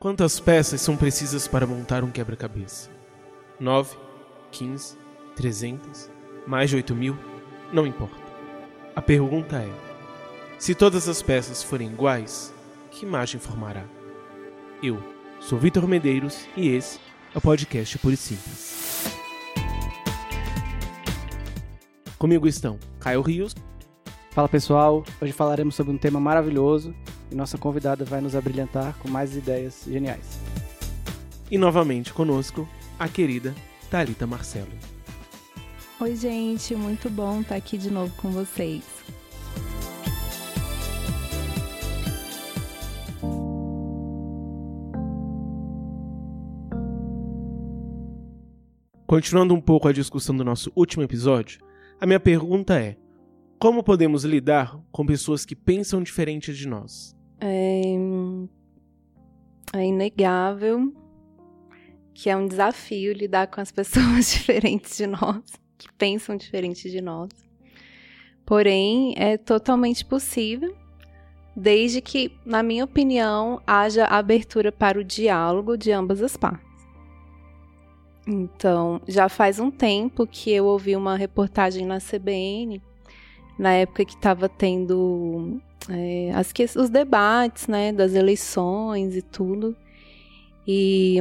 Quantas peças são precisas para montar um quebra-cabeça? 9, 15, 300, mais de 8 mil? Não importa. A pergunta é: se todas as peças forem iguais, que imagem formará? Eu sou Vitor Medeiros e esse é o podcast Puro e Simples. Comigo estão Caio Rios. Fala pessoal, hoje falaremos sobre um tema maravilhoso e nossa convidada vai nos abrilhantar com mais ideias geniais. E novamente conosco, a querida Talita Marcelo. Oi, gente, muito bom estar aqui de novo com vocês. Continuando um pouco a discussão do nosso último episódio, a minha pergunta é: como podemos lidar com pessoas que pensam diferente de nós? É, é inegável que é um desafio lidar com as pessoas diferentes de nós, que pensam diferente de nós. Porém, é totalmente possível, desde que, na minha opinião, haja abertura para o diálogo de ambas as partes. Então, já faz um tempo que eu ouvi uma reportagem na CBN, na época que estava tendo é, as, os debates né, das eleições e tudo. E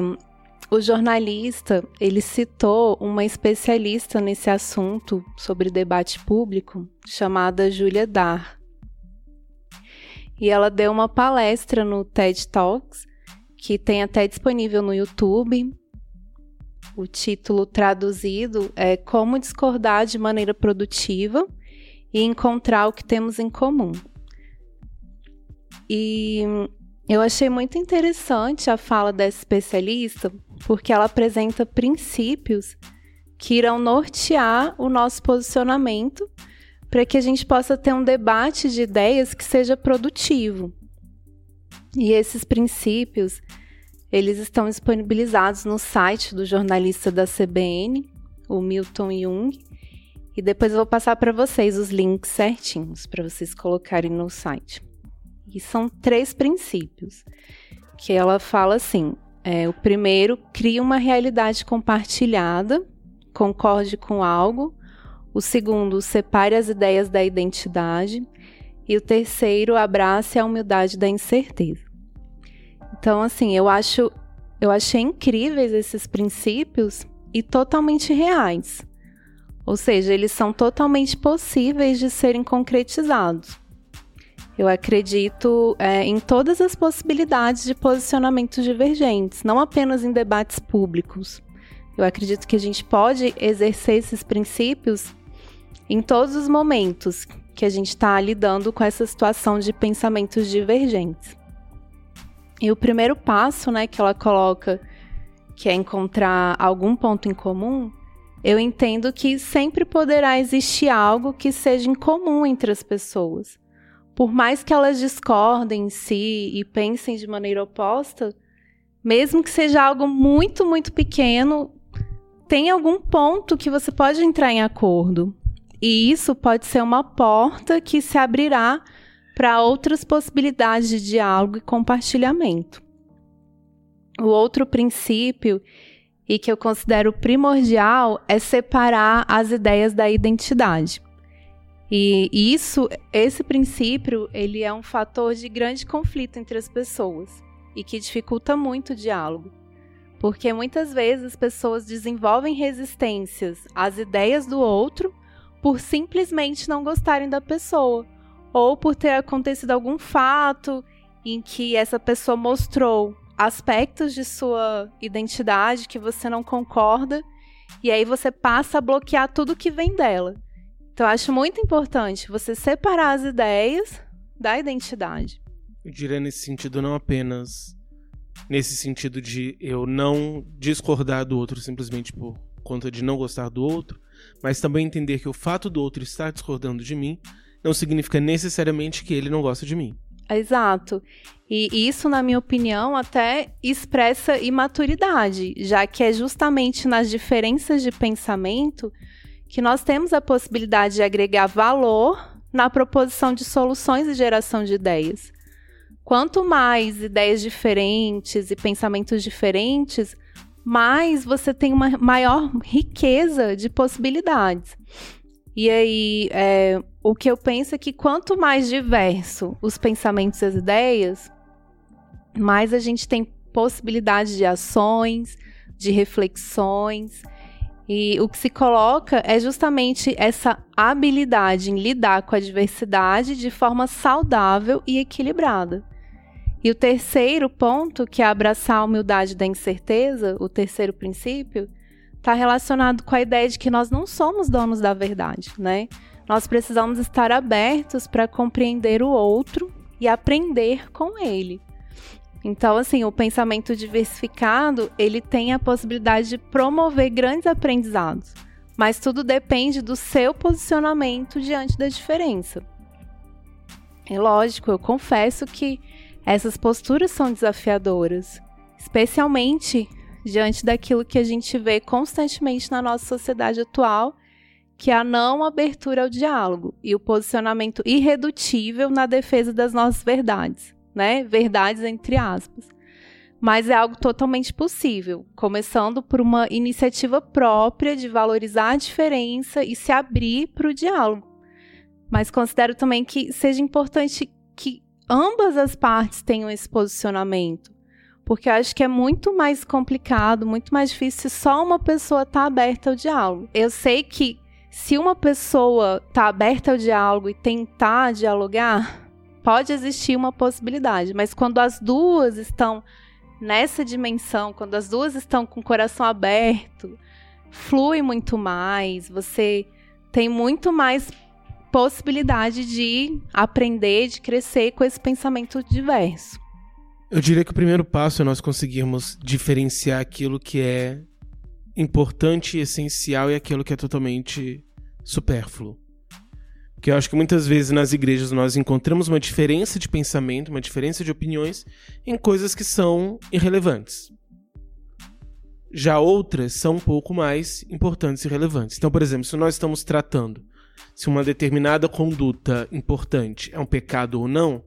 o jornalista ele citou uma especialista nesse assunto sobre debate público chamada Julia Dar. E ela deu uma palestra no TED Talks, que tem até disponível no YouTube. O título traduzido é Como discordar de maneira produtiva e encontrar o que temos em comum. E eu achei muito interessante a fala dessa especialista, porque ela apresenta princípios que irão nortear o nosso posicionamento para que a gente possa ter um debate de ideias que seja produtivo. E esses princípios, eles estão disponibilizados no site do jornalista da CBN, o Milton Jung, e depois eu vou passar para vocês os links certinhos para vocês colocarem no site. E são três princípios que ela fala assim: é, o primeiro, cria uma realidade compartilhada, concorde com algo. O segundo, separe as ideias da identidade. E o terceiro, abrace a humildade da incerteza. Então, assim, eu acho, eu achei incríveis esses princípios e totalmente reais. Ou seja, eles são totalmente possíveis de serem concretizados. Eu acredito é, em todas as possibilidades de posicionamentos divergentes, não apenas em debates públicos. Eu acredito que a gente pode exercer esses princípios em todos os momentos que a gente está lidando com essa situação de pensamentos divergentes. E o primeiro passo, né, que ela coloca, que é encontrar algum ponto em comum, eu entendo que sempre poderá existir algo que seja em comum entre as pessoas por mais que elas discordem em si e pensem de maneira oposta, mesmo que seja algo muito, muito pequeno, tem algum ponto que você pode entrar em acordo. E isso pode ser uma porta que se abrirá para outras possibilidades de diálogo e compartilhamento. O outro princípio, e que eu considero primordial, é separar as ideias da identidade. E isso, esse princípio, ele é um fator de grande conflito entre as pessoas e que dificulta muito o diálogo. Porque muitas vezes as pessoas desenvolvem resistências às ideias do outro por simplesmente não gostarem da pessoa ou por ter acontecido algum fato em que essa pessoa mostrou aspectos de sua identidade que você não concorda e aí você passa a bloquear tudo que vem dela. Então, eu acho muito importante você separar as ideias da identidade. Eu diria nesse sentido, não apenas nesse sentido de eu não discordar do outro simplesmente por conta de não gostar do outro, mas também entender que o fato do outro estar discordando de mim não significa necessariamente que ele não gosta de mim. Exato. E isso, na minha opinião, até expressa imaturidade, já que é justamente nas diferenças de pensamento que nós temos a possibilidade de agregar valor na proposição de soluções e geração de ideias. quanto mais ideias diferentes e pensamentos diferentes, mais você tem uma maior riqueza de possibilidades. E aí, é, o que eu penso é que quanto mais diverso os pensamentos e as ideias, mais a gente tem possibilidade de ações, de reflexões. E o que se coloca é justamente essa habilidade em lidar com a diversidade de forma saudável e equilibrada. E o terceiro ponto, que é abraçar a humildade da incerteza, o terceiro princípio, está relacionado com a ideia de que nós não somos donos da verdade, né? Nós precisamos estar abertos para compreender o outro e aprender com ele. Então, assim, o pensamento diversificado, ele tem a possibilidade de promover grandes aprendizados, mas tudo depende do seu posicionamento diante da diferença. É lógico, eu confesso que essas posturas são desafiadoras, especialmente diante daquilo que a gente vê constantemente na nossa sociedade atual, que é a não abertura ao diálogo e o posicionamento irredutível na defesa das nossas verdades né? Verdades entre aspas. Mas é algo totalmente possível, começando por uma iniciativa própria de valorizar a diferença e se abrir para o diálogo. Mas considero também que seja importante que ambas as partes tenham esse posicionamento, porque eu acho que é muito mais complicado, muito mais difícil se só uma pessoa está aberta ao diálogo. Eu sei que se uma pessoa está aberta ao diálogo e tentar dialogar, pode existir uma possibilidade, mas quando as duas estão nessa dimensão, quando as duas estão com o coração aberto, flui muito mais, você tem muito mais possibilidade de aprender, de crescer com esse pensamento diverso. Eu diria que o primeiro passo é nós conseguirmos diferenciar aquilo que é importante e essencial e aquilo que é totalmente supérfluo. Porque eu acho que muitas vezes nas igrejas nós encontramos uma diferença de pensamento, uma diferença de opiniões em coisas que são irrelevantes. Já outras são um pouco mais importantes e relevantes. Então, por exemplo, se nós estamos tratando se uma determinada conduta importante é um pecado ou não,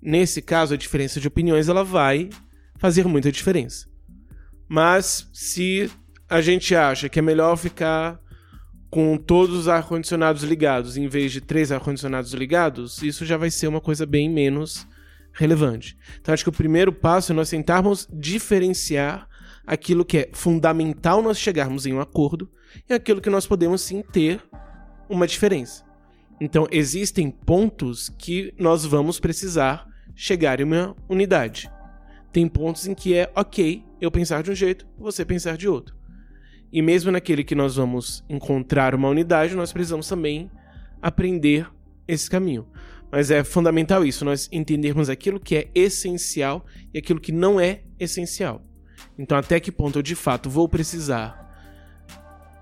nesse caso a diferença de opiniões ela vai fazer muita diferença. Mas se a gente acha que é melhor ficar com todos os ar-condicionados ligados, em vez de três ar-condicionados ligados, isso já vai ser uma coisa bem menos relevante. Então, acho que o primeiro passo é nós tentarmos diferenciar aquilo que é fundamental nós chegarmos em um acordo e aquilo que nós podemos sim ter uma diferença. Então, existem pontos que nós vamos precisar chegar em uma unidade. Tem pontos em que é ok eu pensar de um jeito, você pensar de outro. E mesmo naquele que nós vamos encontrar uma unidade, nós precisamos também aprender esse caminho. Mas é fundamental isso, nós entendermos aquilo que é essencial e aquilo que não é essencial. Então, até que ponto eu de fato vou precisar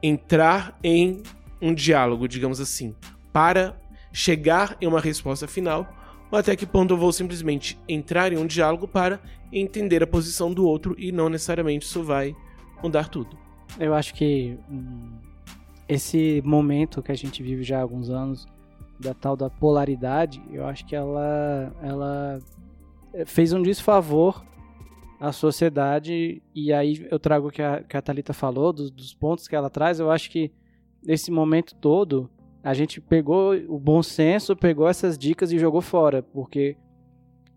entrar em um diálogo, digamos assim, para chegar em uma resposta final, ou até que ponto eu vou simplesmente entrar em um diálogo para entender a posição do outro e não necessariamente isso vai mudar tudo. Eu acho que hum, esse momento que a gente vive já há alguns anos, da tal da polaridade, eu acho que ela, ela fez um desfavor à sociedade, e aí eu trago o que a, que a Thalita falou, dos, dos pontos que ela traz, eu acho que nesse momento todo, a gente pegou o bom senso, pegou essas dicas e jogou fora, porque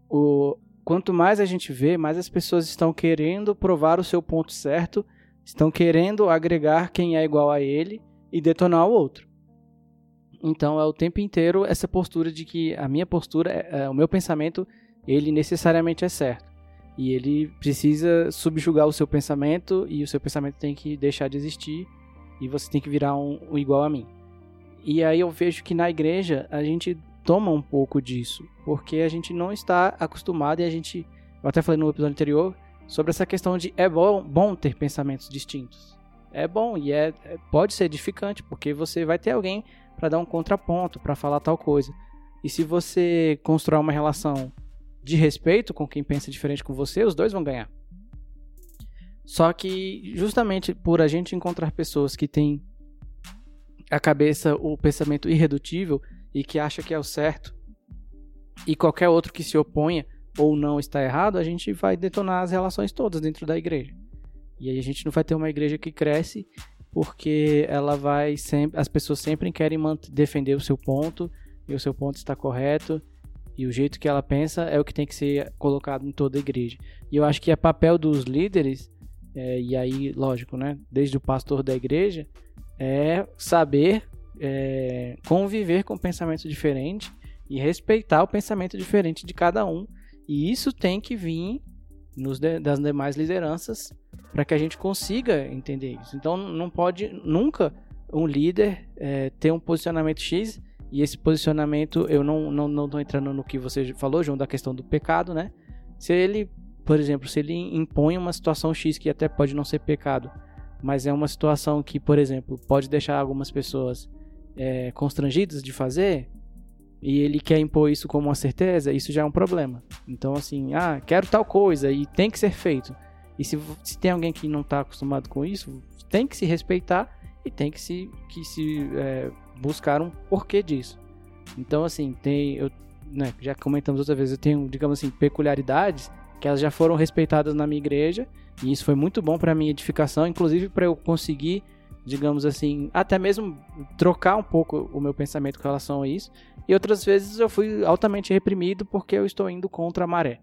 o, quanto mais a gente vê, mais as pessoas estão querendo provar o seu ponto certo estão querendo agregar quem é igual a ele e detonar o outro. Então é o tempo inteiro essa postura de que a minha postura, é, é, o meu pensamento, ele necessariamente é certo. E ele precisa subjugar o seu pensamento e o seu pensamento tem que deixar de existir e você tem que virar um, um igual a mim. E aí eu vejo que na igreja a gente toma um pouco disso, porque a gente não está acostumado e a gente, eu até falei no episódio anterior, sobre essa questão de é bom, bom ter pensamentos distintos. É bom e é, é pode ser edificante, porque você vai ter alguém para dar um contraponto, para falar tal coisa. E se você construir uma relação de respeito com quem pensa diferente com você, os dois vão ganhar. Só que justamente por a gente encontrar pessoas que têm a cabeça, o pensamento irredutível e que acha que é o certo, e qualquer outro que se oponha ou não está errado, a gente vai detonar as relações todas dentro da igreja. E aí a gente não vai ter uma igreja que cresce porque ela vai sempre, as pessoas sempre querem defender o seu ponto e o seu ponto está correto e o jeito que ela pensa é o que tem que ser colocado em toda a igreja. E eu acho que é papel dos líderes é, e aí, lógico, né, desde o pastor da igreja, é saber é, conviver com pensamento diferente e respeitar o pensamento diferente de cada um. E isso tem que vir nos de, das demais lideranças para que a gente consiga entender isso. Então não pode nunca um líder é, ter um posicionamento X e esse posicionamento eu não não não estou entrando no que você falou, João, da questão do pecado, né? Se ele, por exemplo, se ele impõe uma situação X que até pode não ser pecado, mas é uma situação que, por exemplo, pode deixar algumas pessoas é, constrangidas de fazer, e ele quer impor isso como uma certeza, isso já é um problema. Então, assim, ah, quero tal coisa e tem que ser feito. E se, se tem alguém que não está acostumado com isso, tem que se respeitar e tem que se, que se é, buscar um porquê disso. Então, assim, tem. Eu, né, já comentamos outra vez, eu tenho, digamos assim, peculiaridades que elas já foram respeitadas na minha igreja e isso foi muito bom para minha edificação, inclusive para eu conseguir digamos assim, até mesmo trocar um pouco o meu pensamento com relação a isso. E outras vezes eu fui altamente reprimido porque eu estou indo contra a maré.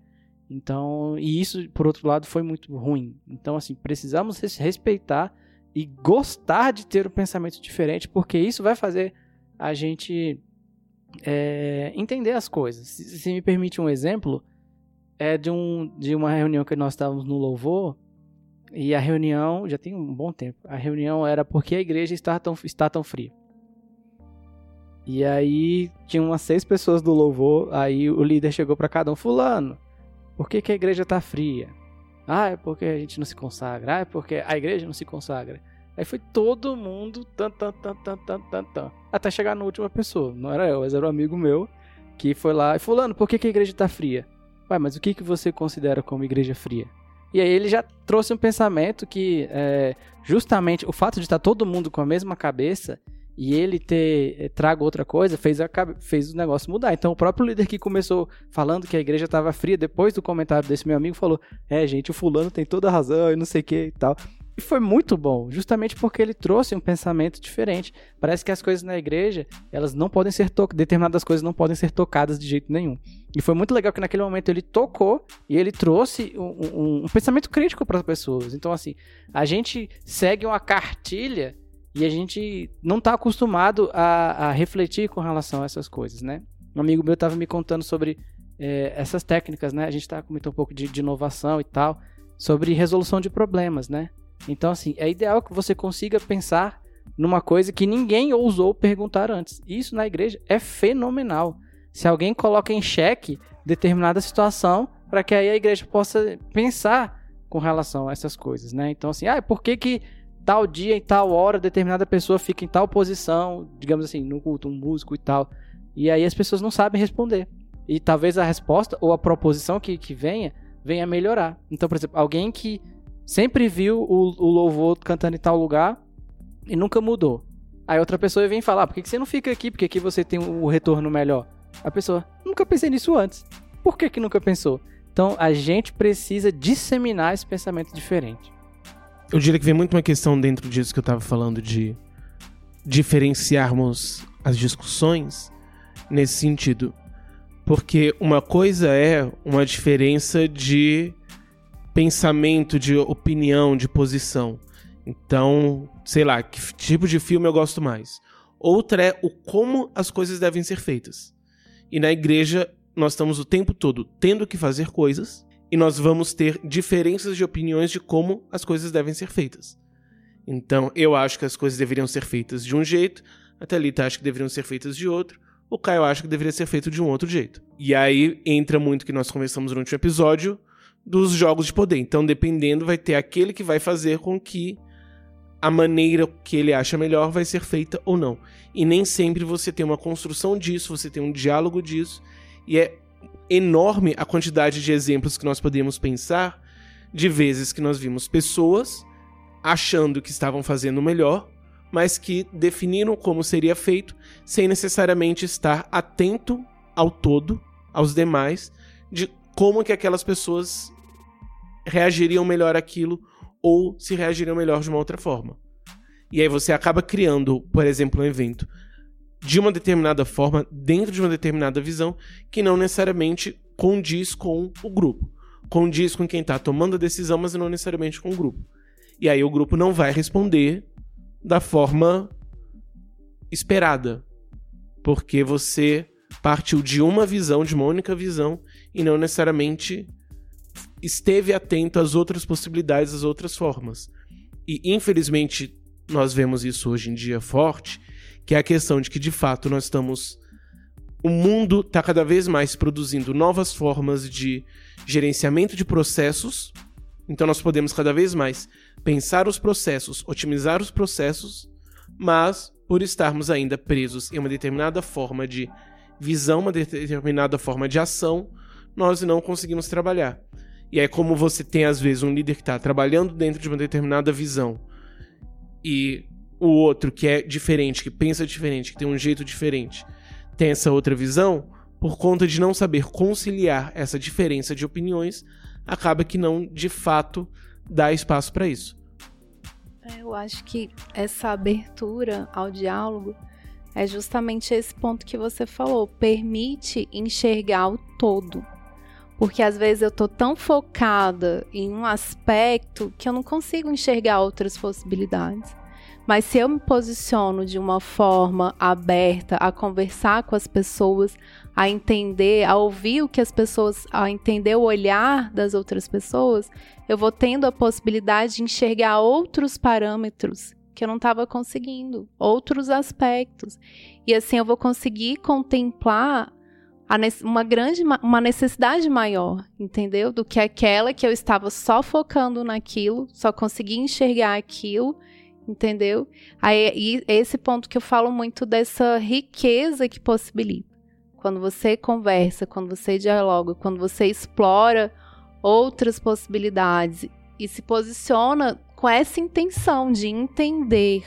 Então, e isso, por outro lado, foi muito ruim. Então, assim, precisamos respeitar e gostar de ter um pensamento diferente, porque isso vai fazer a gente é, entender as coisas. Se, se, me permite um exemplo, é de, um, de uma reunião que nós estávamos no Louvor, e a reunião, já tem um bom tempo, a reunião era porque a igreja está tão, está tão fria. E aí tinha umas seis pessoas do louvor, aí o líder chegou para cada um, fulano, por que, que a igreja está fria? Ah, é porque a gente não se consagra. Ah, é porque a igreja não se consagra. Aí foi todo mundo, tan, tan, tan, tan, tan, tan, tan, até chegar na última pessoa. Não era eu, mas era um amigo meu que foi lá e fulano, por que, que a igreja está fria? Ué, mas o que, que você considera como igreja fria? E aí ele já trouxe um pensamento que é, justamente o fato de estar todo mundo com a mesma cabeça e ele ter eh, trago outra coisa fez, a, fez o negócio mudar. Então o próprio líder que começou falando que a igreja estava fria, depois do comentário desse meu amigo, falou: É, gente, o fulano tem toda a razão e não sei o que e tal. E foi muito bom, justamente porque ele trouxe um pensamento diferente. Parece que as coisas na igreja, elas não podem ser tocadas, determinadas coisas não podem ser tocadas de jeito nenhum. E foi muito legal que naquele momento ele tocou e ele trouxe um, um, um pensamento crítico para as pessoas. Então, assim, a gente segue uma cartilha e a gente não está acostumado a, a, refletir com relação a essas coisas, né? Um amigo meu estava me contando sobre é, essas técnicas, né? A gente está comentando um pouco de, de inovação e tal, sobre resolução de problemas, né? Então, assim, é ideal que você consiga pensar numa coisa que ninguém ousou perguntar antes. Isso na igreja é fenomenal. Se alguém coloca em xeque determinada situação, para que aí a igreja possa pensar com relação a essas coisas, né? Então, assim, ah, por que que tal dia, em tal hora, determinada pessoa fica em tal posição, digamos assim, no culto, um músico e tal. E aí as pessoas não sabem responder. E talvez a resposta ou a proposição que, que venha, venha melhorar. Então, por exemplo, alguém que sempre viu o, o louvor cantando em tal lugar e nunca mudou. Aí outra pessoa vem falar, por que, você não fica aqui? Porque aqui você tem o retorno melhor. A pessoa, nunca pensei nisso antes. Por que, que nunca pensou? Então a gente precisa disseminar esse pensamento diferente. Eu diria que vem muito uma questão dentro disso que eu estava falando de diferenciarmos as discussões nesse sentido. Porque uma coisa é uma diferença de pensamento, de opinião, de posição. Então, sei lá, que tipo de filme eu gosto mais. Outra é o como as coisas devem ser feitas. E na igreja, nós estamos o tempo todo tendo que fazer coisas e nós vamos ter diferenças de opiniões de como as coisas devem ser feitas. Então, eu acho que as coisas deveriam ser feitas de um jeito, a Thalita acha que deveriam ser feitas de outro, o Caio acha que deveria ser feito de um outro jeito. E aí entra muito que nós conversamos durante o episódio dos jogos de poder. Então, dependendo, vai ter aquele que vai fazer com que a maneira que ele acha melhor vai ser feita ou não. E nem sempre você tem uma construção disso, você tem um diálogo disso, e é enorme a quantidade de exemplos que nós podemos pensar de vezes que nós vimos pessoas achando que estavam fazendo melhor, mas que definiram como seria feito sem necessariamente estar atento ao todo, aos demais, de como que aquelas pessoas reagiriam melhor àquilo ou se reagiriam melhor de uma outra forma. E aí você acaba criando, por exemplo, um evento de uma determinada forma, dentro de uma determinada visão, que não necessariamente condiz com o grupo. Condiz com quem está tomando a decisão, mas não necessariamente com o grupo. E aí o grupo não vai responder da forma esperada. Porque você partiu de uma visão, de uma única visão, e não necessariamente esteve atento às outras possibilidades, às outras formas. E infelizmente nós vemos isso hoje em dia forte, que é a questão de que de fato nós estamos o mundo está cada vez mais produzindo novas formas de gerenciamento de processos. Então nós podemos cada vez mais pensar os processos, otimizar os processos, mas por estarmos ainda presos em uma determinada forma de visão, uma determinada forma de ação, nós não conseguimos trabalhar. E é como você tem às vezes um líder que está trabalhando dentro de uma determinada visão e o outro que é diferente, que pensa diferente, que tem um jeito diferente, tem essa outra visão, por conta de não saber conciliar essa diferença de opiniões, acaba que não de fato dá espaço para isso. É, eu acho que essa abertura ao diálogo é justamente esse ponto que você falou, permite enxergar o todo. Porque às vezes eu tô tão focada em um aspecto que eu não consigo enxergar outras possibilidades. Mas se eu me posiciono de uma forma aberta a conversar com as pessoas, a entender, a ouvir o que as pessoas, a entender o olhar das outras pessoas, eu vou tendo a possibilidade de enxergar outros parâmetros que eu não estava conseguindo, outros aspectos. E assim eu vou conseguir contemplar uma grande uma necessidade maior, entendeu? Do que aquela que eu estava só focando naquilo, só conseguia enxergar aquilo entendeu? Aí esse ponto que eu falo muito dessa riqueza que possibilita. Quando você conversa, quando você dialoga, quando você explora outras possibilidades e se posiciona com essa intenção de entender,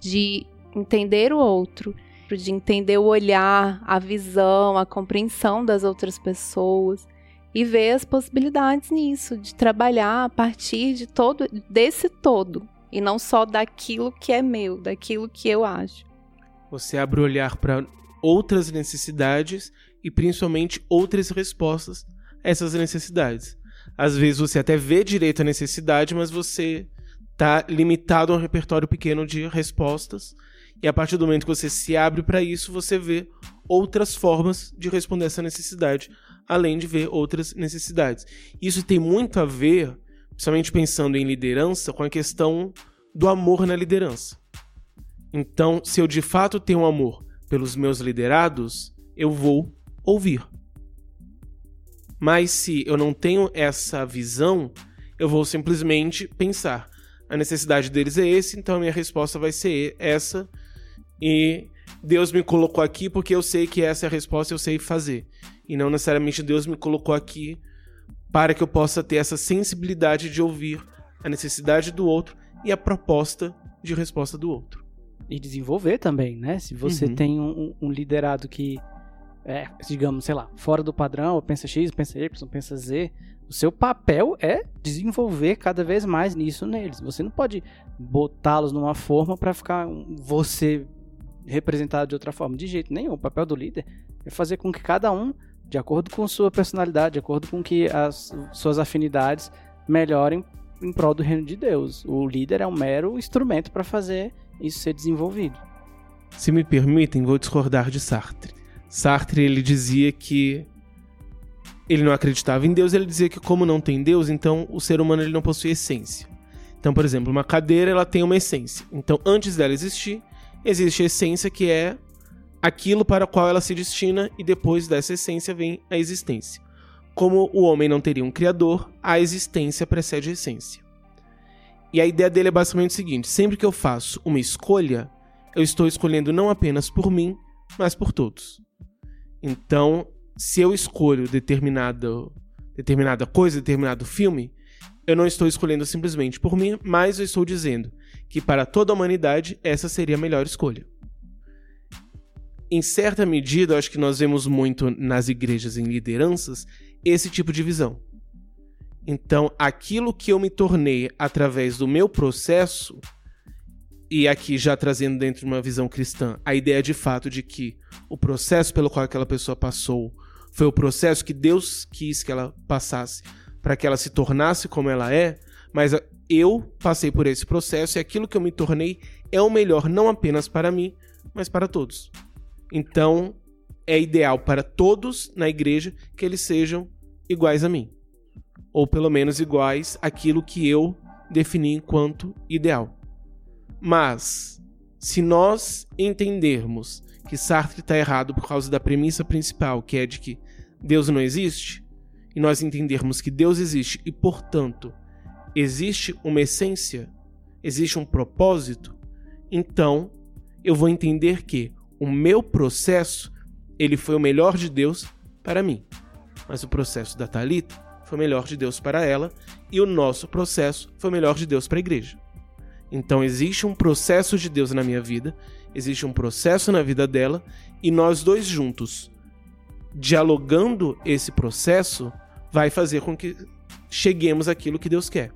de entender o outro, de entender o olhar, a visão, a compreensão das outras pessoas e ver as possibilidades nisso, de trabalhar a partir de todo desse todo, e não só daquilo que é meu, daquilo que eu acho. Você abre o olhar para outras necessidades e principalmente outras respostas a essas necessidades. Às vezes você até vê direito a necessidade, mas você está limitado a um repertório pequeno de respostas. E a partir do momento que você se abre para isso, você vê outras formas de responder essa necessidade, além de ver outras necessidades. Isso tem muito a ver principalmente pensando em liderança, com a questão do amor na liderança. Então, se eu de fato tenho amor pelos meus liderados, eu vou ouvir. Mas se eu não tenho essa visão, eu vou simplesmente pensar: a necessidade deles é esse, então a minha resposta vai ser essa. E Deus me colocou aqui porque eu sei que essa é a resposta eu sei fazer. E não necessariamente Deus me colocou aqui para que eu possa ter essa sensibilidade de ouvir a necessidade do outro e a proposta de resposta do outro. E desenvolver também, né? Se você uhum. tem um, um, liderado que é, digamos, sei lá, fora do padrão, pensa X, pensa Y, pensa Z, o seu papel é desenvolver cada vez mais nisso neles. Você não pode botá-los numa forma para ficar você representado de outra forma, de jeito nenhum. O papel do líder é fazer com que cada um de acordo com sua personalidade, de acordo com que as suas afinidades melhorem em prol do reino de Deus. O líder é um mero instrumento para fazer isso ser desenvolvido. Se me permitem, vou discordar de Sartre. Sartre ele dizia que ele não acreditava em Deus, ele dizia que como não tem Deus, então o ser humano ele não possui essência. Então, por exemplo, uma cadeira ela tem uma essência. Então, antes dela existir, existe a essência que é aquilo para o qual ela se destina e depois dessa essência vem a existência. Como o homem não teria um criador, a existência precede a essência. E a ideia dele é basicamente o seguinte: sempre que eu faço uma escolha, eu estou escolhendo não apenas por mim, mas por todos. Então, se eu escolho determinada, determinada coisa, determinado filme, eu não estou escolhendo simplesmente por mim, mas eu estou dizendo que para toda a humanidade essa seria a melhor escolha em certa medida, acho que nós vemos muito nas igrejas em lideranças esse tipo de visão. Então, aquilo que eu me tornei através do meu processo, e aqui já trazendo dentro de uma visão cristã, a ideia de fato de que o processo pelo qual aquela pessoa passou foi o processo que Deus quis que ela passasse para que ela se tornasse como ela é, mas eu passei por esse processo e aquilo que eu me tornei é o melhor não apenas para mim, mas para todos. Então, é ideal para todos na igreja que eles sejam iguais a mim, ou pelo menos iguais àquilo que eu defini enquanto ideal. Mas, se nós entendermos que Sartre está errado por causa da premissa principal, que é de que Deus não existe, e nós entendermos que Deus existe e, portanto, existe uma essência, existe um propósito, então eu vou entender que o meu processo ele foi o melhor de Deus para mim, mas o processo da Talita foi o melhor de Deus para ela e o nosso processo foi o melhor de Deus para a igreja. Então existe um processo de Deus na minha vida, existe um processo na vida dela e nós dois juntos, dialogando esse processo, vai fazer com que cheguemos àquilo que Deus quer.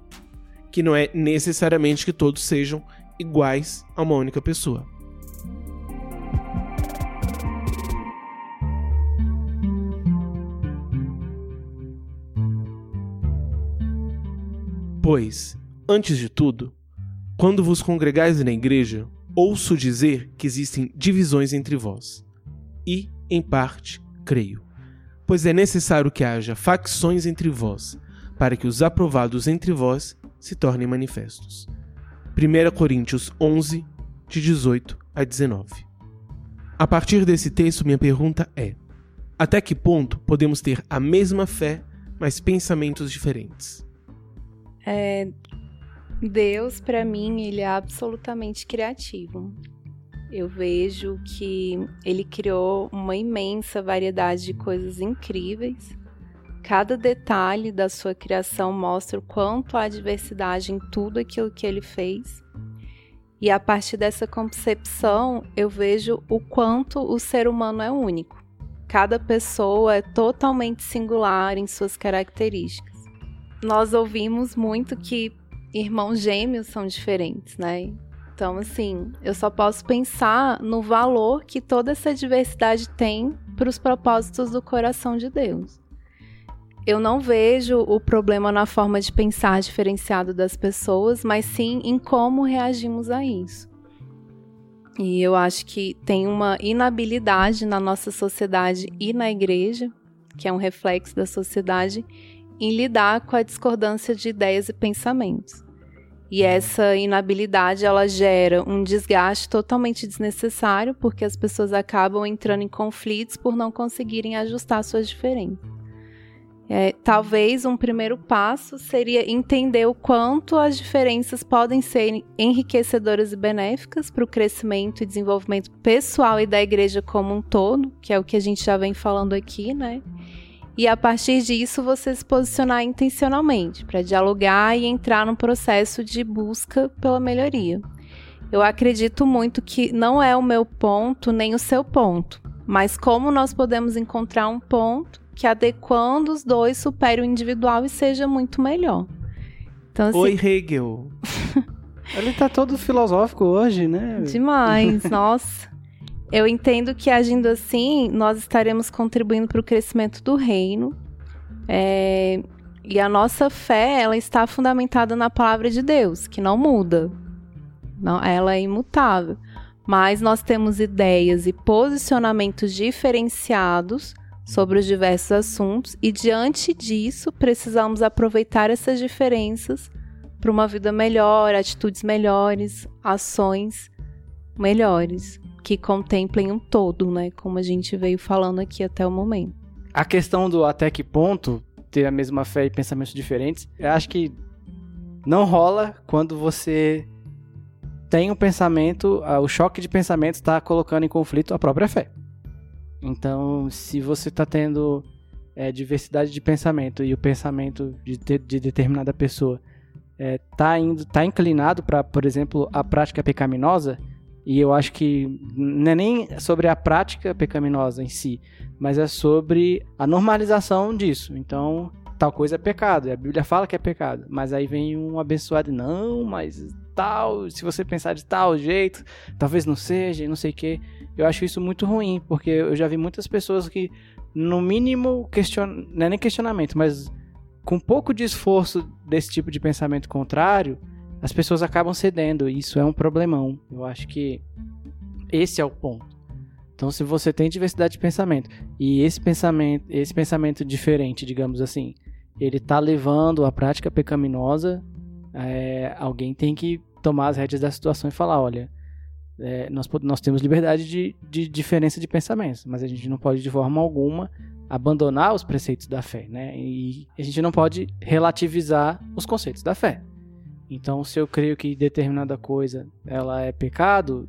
Que não é necessariamente que todos sejam iguais a uma única pessoa. Pois, antes de tudo, quando vos congregais na igreja, ouço dizer que existem divisões entre vós. E, em parte, creio. Pois é necessário que haja facções entre vós, para que os aprovados entre vós se tornem manifestos. 1 Coríntios 11, de 18 a 19. A partir desse texto, minha pergunta é: até que ponto podemos ter a mesma fé, mas pensamentos diferentes? É, Deus, para mim, ele é absolutamente criativo. Eu vejo que ele criou uma imensa variedade de coisas incríveis. Cada detalhe da sua criação mostra o quanto há diversidade em tudo aquilo que ele fez. E a partir dessa concepção, eu vejo o quanto o ser humano é único. Cada pessoa é totalmente singular em suas características nós ouvimos muito que irmãos gêmeos são diferentes, né? Então, assim, eu só posso pensar no valor que toda essa diversidade tem para os propósitos do coração de Deus. Eu não vejo o problema na forma de pensar diferenciado das pessoas, mas sim em como reagimos a isso. E eu acho que tem uma inabilidade na nossa sociedade e na igreja, que é um reflexo da sociedade, em lidar com a discordância de ideias e pensamentos. E essa inabilidade ela gera um desgaste totalmente desnecessário, porque as pessoas acabam entrando em conflitos por não conseguirem ajustar suas diferenças. É, talvez um primeiro passo seria entender o quanto as diferenças podem ser enriquecedoras e benéficas para o crescimento e desenvolvimento pessoal e da igreja como um todo, que é o que a gente já vem falando aqui, né? E a partir disso você se posicionar intencionalmente para dialogar e entrar num processo de busca pela melhoria. Eu acredito muito que não é o meu ponto nem o seu ponto, mas como nós podemos encontrar um ponto que adequando os dois supere o individual e seja muito melhor. Então, assim... Oi, Hegel. Ele tá todo filosófico hoje, né? Demais, nossa. Eu entendo que agindo assim, nós estaremos contribuindo para o crescimento do reino. É, e a nossa fé, ela está fundamentada na palavra de Deus, que não muda. Não, ela é imutável. Mas nós temos ideias e posicionamentos diferenciados sobre os diversos assuntos, e diante disso, precisamos aproveitar essas diferenças para uma vida melhor, atitudes melhores, ações melhores que contemplem um todo, né? Como a gente veio falando aqui até o momento. A questão do até que ponto ter a mesma fé e pensamentos diferentes, eu acho que não rola quando você tem um pensamento, o choque de pensamento está colocando em conflito a própria fé. Então, se você está tendo é, diversidade de pensamento e o pensamento de, de, de determinada pessoa está é, indo, tá inclinado para, por exemplo, a prática pecaminosa, E eu acho que não é nem sobre a prática pecaminosa em si, mas é sobre a normalização disso. Então, tal coisa é pecado. A Bíblia fala que é pecado. Mas aí vem um abençoado, não, mas tal, se você pensar de tal jeito, talvez não seja, e não sei o quê. Eu acho isso muito ruim, porque eu já vi muitas pessoas que, no mínimo, questionam, não é nem questionamento, mas com um pouco de esforço desse tipo de pensamento contrário, as pessoas acabam cedendo. E isso é um problemão. Eu acho que esse é o ponto. Então, se você tem diversidade de pensamento e esse pensamento, esse pensamento diferente, digamos assim, ele está levando à prática pecaminosa, é, alguém tem que tomar as rédeas da situação e falar, olha, é, nós, nós temos liberdade de, de diferença de pensamentos, mas a gente não pode de forma alguma abandonar os preceitos da fé, né? E a gente não pode relativizar os conceitos da fé. Então, se eu creio que determinada coisa ela é pecado,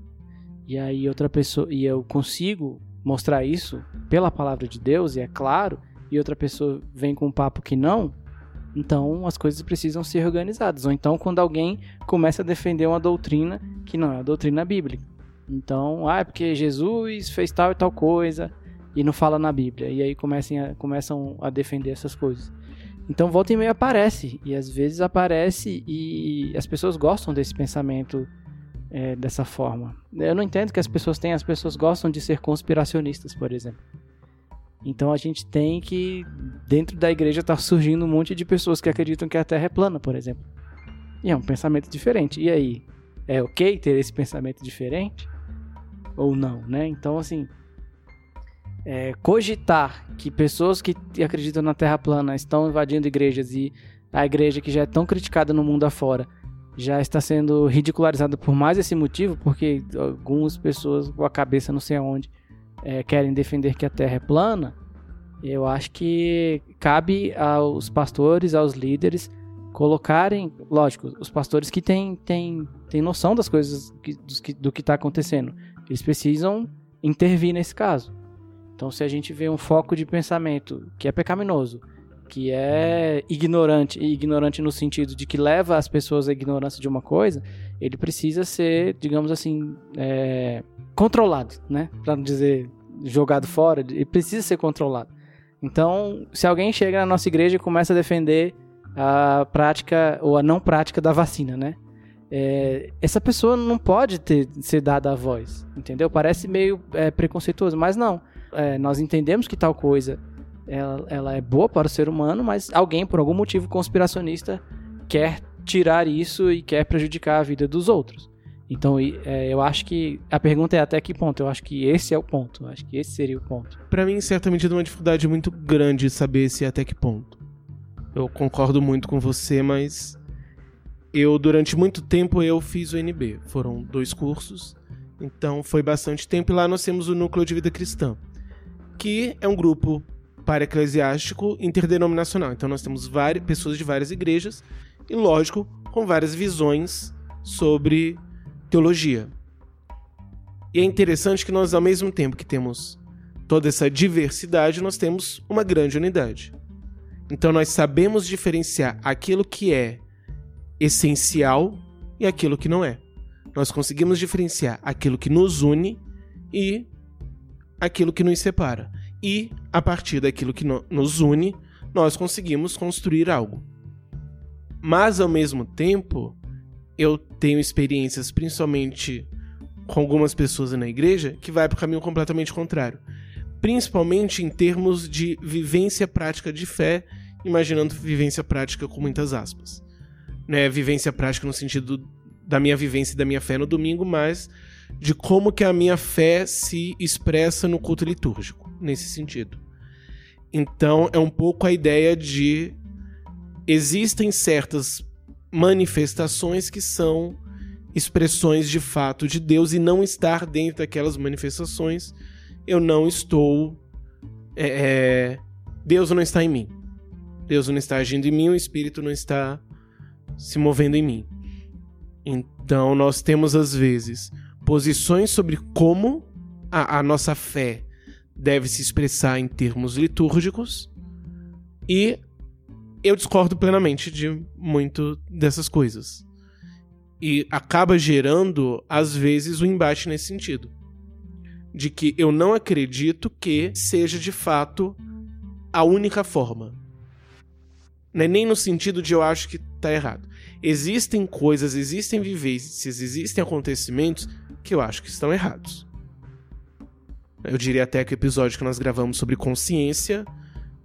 e aí outra pessoa e eu consigo mostrar isso pela palavra de Deus e é claro, e outra pessoa vem com um papo que não, então as coisas precisam ser organizadas. Ou então quando alguém começa a defender uma doutrina que não é a doutrina bíblica. Então, ah, é porque Jesus fez tal e tal coisa e não fala na Bíblia. E aí a, começam a defender essas coisas. Então volta e meia aparece, e às vezes aparece e as pessoas gostam desse pensamento é, dessa forma. Eu não entendo que as pessoas têm, as pessoas gostam de ser conspiracionistas, por exemplo. Então a gente tem que, dentro da igreja, tá surgindo um monte de pessoas que acreditam que a Terra é plana, por exemplo. E é um pensamento diferente. E aí, é ok ter esse pensamento diferente? Ou não, né? Então, assim, é, cogitar que pessoas que acreditam na Terra plana estão invadindo igrejas e a igreja que já é tão criticada no mundo afora já está sendo ridicularizada por mais esse motivo, porque algumas pessoas com a cabeça não sei aonde é, querem defender que a Terra é plana, eu acho que cabe aos pastores, aos líderes, colocarem, lógico, os pastores que têm, têm, têm noção das coisas, que, do que está acontecendo, eles precisam intervir nesse caso. Então, se a gente vê um foco de pensamento que é pecaminoso, que é ignorante, e ignorante no sentido de que leva as pessoas à ignorância de uma coisa, ele precisa ser, digamos assim, é, controlado, né? Para não dizer jogado fora, ele precisa ser controlado. Então, se alguém chega na nossa igreja e começa a defender a prática ou a não prática da vacina, né? É, essa pessoa não pode ter ser dada a voz, entendeu? Parece meio é, preconceituoso, mas não é, nós entendemos que tal coisa ela, ela é boa para o ser humano, mas alguém, por algum motivo conspiracionista, quer tirar isso e quer prejudicar a vida dos outros. Então, é, eu acho que a pergunta é até que ponto. Eu acho que esse é o ponto. Eu acho que esse seria o ponto. Para mim, certamente, é uma dificuldade muito grande saber se é até que ponto. Eu concordo muito com você, mas eu durante muito tempo eu fiz o NB. Foram dois cursos, então foi bastante tempo e lá nós temos o núcleo de vida cristã que é um grupo para-eclesiástico interdenominacional. Então nós temos várias pessoas de várias igrejas e, lógico, com várias visões sobre teologia. E é interessante que nós, ao mesmo tempo que temos toda essa diversidade, nós temos uma grande unidade. Então nós sabemos diferenciar aquilo que é essencial e aquilo que não é. Nós conseguimos diferenciar aquilo que nos une e aquilo que nos separa. E, a partir daquilo que no nos une, nós conseguimos construir algo. Mas, ao mesmo tempo, eu tenho experiências, principalmente com algumas pessoas na igreja, que vai para o caminho completamente contrário. Principalmente em termos de vivência prática de fé, imaginando vivência prática com muitas aspas. Né? Vivência prática no sentido da minha vivência e da minha fé no domingo, mas de como que a minha fé se expressa no culto litúrgico, nesse sentido. Então, é um pouco a ideia de existem certas manifestações que são expressões de fato de Deus e não estar dentro daquelas manifestações, eu não estou. É, é, Deus não está em mim. Deus não está agindo em mim, o Espírito não está se movendo em mim. Então, nós temos às vezes posições sobre como a, a nossa fé deve se expressar em termos litúrgicos e eu discordo plenamente de muito dessas coisas. E acaba gerando, às vezes, o um embate nesse sentido. De que eu não acredito que seja de fato a única forma. É nem no sentido de eu acho que tá errado. Existem coisas, existem vivências, existem acontecimentos que eu acho que estão errados. Eu diria até que o episódio que nós gravamos sobre consciência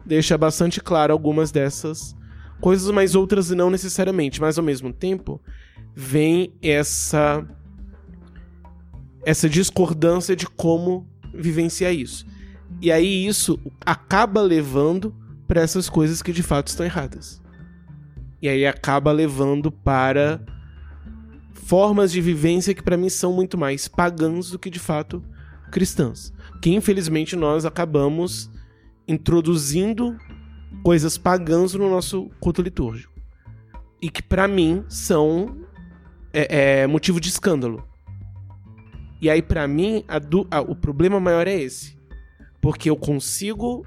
deixa bastante claro algumas dessas coisas, mas outras não necessariamente. Mas ao mesmo tempo, vem essa essa discordância de como vivenciar isso. E aí isso acaba levando para essas coisas que de fato estão erradas. E aí acaba levando para formas de vivência que para mim são muito mais pagãs do que de fato cristãs. Que infelizmente nós acabamos introduzindo coisas pagãs no nosso culto litúrgico. E que para mim são é, é, motivo de escândalo. E aí para mim a, a, o problema maior é esse. Porque eu consigo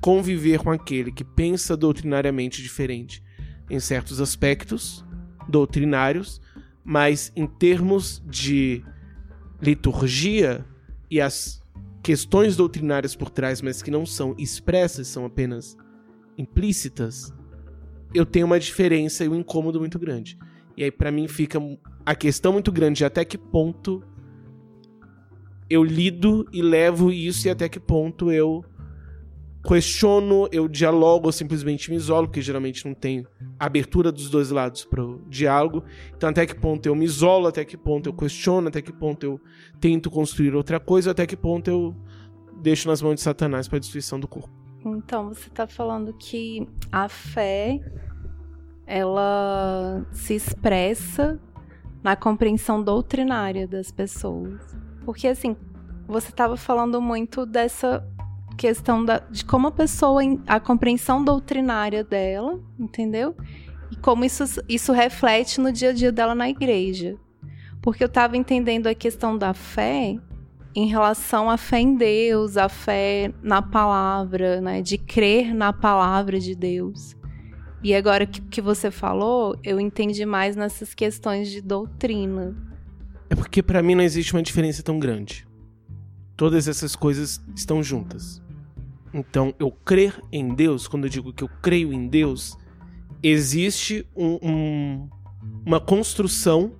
conviver com aquele que pensa doutrinariamente diferente em certos aspectos doutrinários, mas em termos de liturgia e as questões doutrinárias por trás, mas que não são expressas, são apenas implícitas, eu tenho uma diferença e um incômodo muito grande. E aí para mim fica a questão muito grande de até que ponto eu lido e levo isso e até que ponto eu questiono, eu dialogo ou simplesmente me isolo, porque geralmente não tem abertura dos dois lados para o diálogo. Então, até que ponto eu me isolo, até que ponto eu questiono, até que ponto eu tento construir outra coisa, até que ponto eu deixo nas mãos de Satanás para a destruição do corpo. Então, você está falando que a fé ela se expressa na compreensão doutrinária das pessoas. Porque assim, você estava falando muito dessa questão da, de como a pessoa, a compreensão doutrinária dela, entendeu? E como isso, isso reflete no dia a dia dela na igreja. Porque eu estava entendendo a questão da fé em relação à fé em Deus, a fé na palavra, né? De crer na palavra de Deus. E agora que, que você falou, eu entendi mais nessas questões de doutrina. É porque para mim não existe uma diferença tão grande. Todas essas coisas estão juntas. Então, eu crer em Deus, quando eu digo que eu creio em Deus, existe um, um, uma construção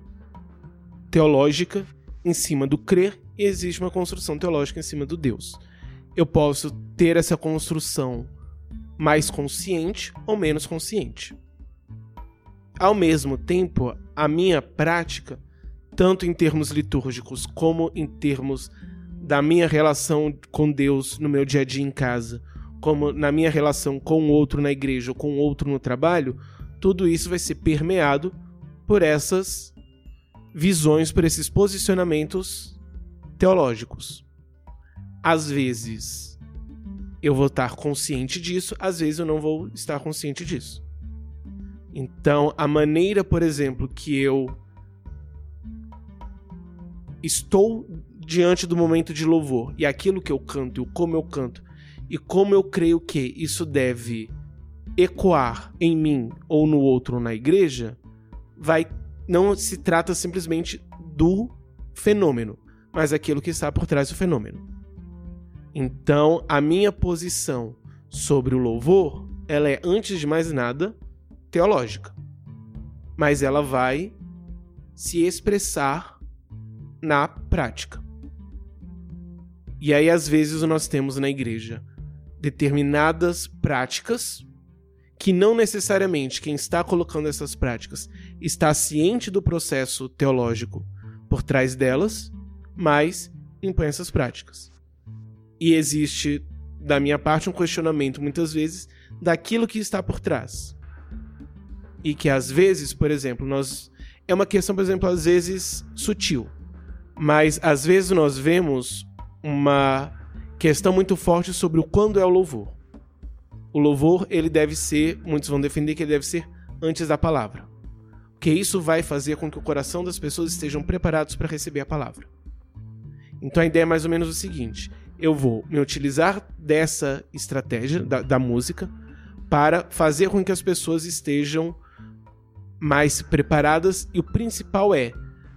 teológica em cima do crer e existe uma construção teológica em cima do Deus. Eu posso ter essa construção mais consciente ou menos consciente. Ao mesmo tempo, a minha prática, tanto em termos litúrgicos como em termos da minha relação com Deus no meu dia a dia em casa, como na minha relação com outro na igreja ou com outro no trabalho, tudo isso vai ser permeado por essas visões, por esses posicionamentos teológicos. Às vezes eu vou estar consciente disso, às vezes eu não vou estar consciente disso. Então, a maneira, por exemplo, que eu estou diante do momento de louvor e aquilo que eu canto, e como eu canto, e como eu creio que isso deve ecoar em mim ou no outro ou na igreja, vai não se trata simplesmente do fenômeno, mas aquilo que está por trás do fenômeno. Então, a minha posição sobre o louvor, ela é antes de mais nada teológica. Mas ela vai se expressar na prática. E aí, às vezes, nós temos na igreja determinadas práticas que não necessariamente quem está colocando essas práticas está ciente do processo teológico por trás delas, mas impõe essas práticas. E existe, da minha parte, um questionamento, muitas vezes, daquilo que está por trás. E que às vezes, por exemplo, nós. É uma questão, por exemplo, às vezes sutil. Mas às vezes nós vemos uma questão muito forte sobre o quando é o louvor. O louvor, ele deve ser, muitos vão defender que ele deve ser antes da palavra. Porque isso vai fazer com que o coração das pessoas estejam preparados para receber a palavra. Então a ideia é mais ou menos o seguinte: eu vou me utilizar dessa estratégia da, da música para fazer com que as pessoas estejam mais preparadas e o principal é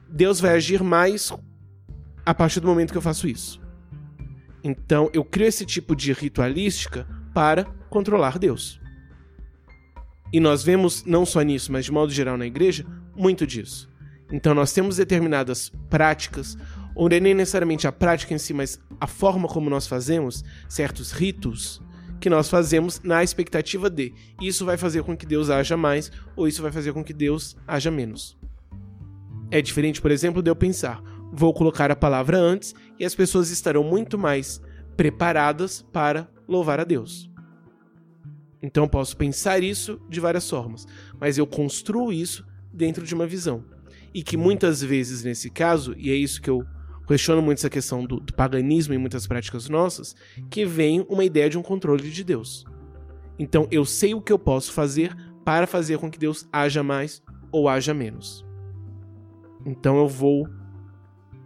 Deus vai agir mais a partir do momento que eu faço isso. Então eu crio esse tipo de ritualística para controlar Deus. E nós vemos, não só nisso, mas de modo geral na igreja, muito disso. Então nós temos determinadas práticas, ou nem necessariamente a prática em si, mas a forma como nós fazemos certos ritos que nós fazemos na expectativa de isso vai fazer com que Deus haja mais ou isso vai fazer com que Deus haja menos. É diferente, por exemplo, de eu pensar, vou colocar a palavra antes e as pessoas estarão muito mais preparadas para louvar a Deus. Então eu posso pensar isso de várias formas, mas eu construo isso dentro de uma visão. E que muitas vezes, nesse caso, e é isso que eu questiono muito essa questão do, do paganismo em muitas práticas nossas, que vem uma ideia de um controle de Deus. Então eu sei o que eu posso fazer para fazer com que Deus haja mais ou haja menos. Então eu vou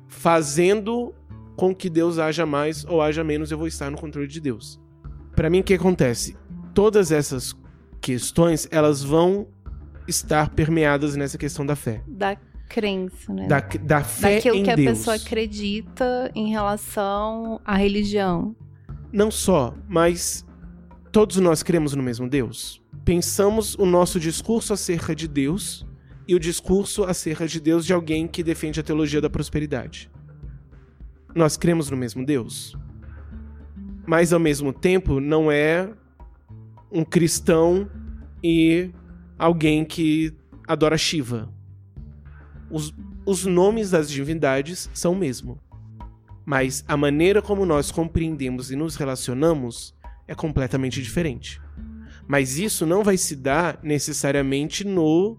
fazendo com que Deus haja mais ou haja menos, eu vou estar no controle de Deus. Para mim, o que acontece? Todas essas questões, elas vão estar permeadas nessa questão da fé. Da crença, né? Da, da fé Daquilo em que a Deus. pessoa acredita em relação à religião. Não só, mas todos nós cremos no mesmo Deus. Pensamos o nosso discurso acerca de Deus e o discurso acerca de Deus de alguém que defende a teologia da prosperidade. Nós cremos no mesmo Deus. Mas ao mesmo tempo não é um cristão e alguém que adora Shiva. Os, os nomes das divindades são o mesmo. Mas a maneira como nós compreendemos e nos relacionamos é completamente diferente. Mas isso não vai se dar necessariamente no,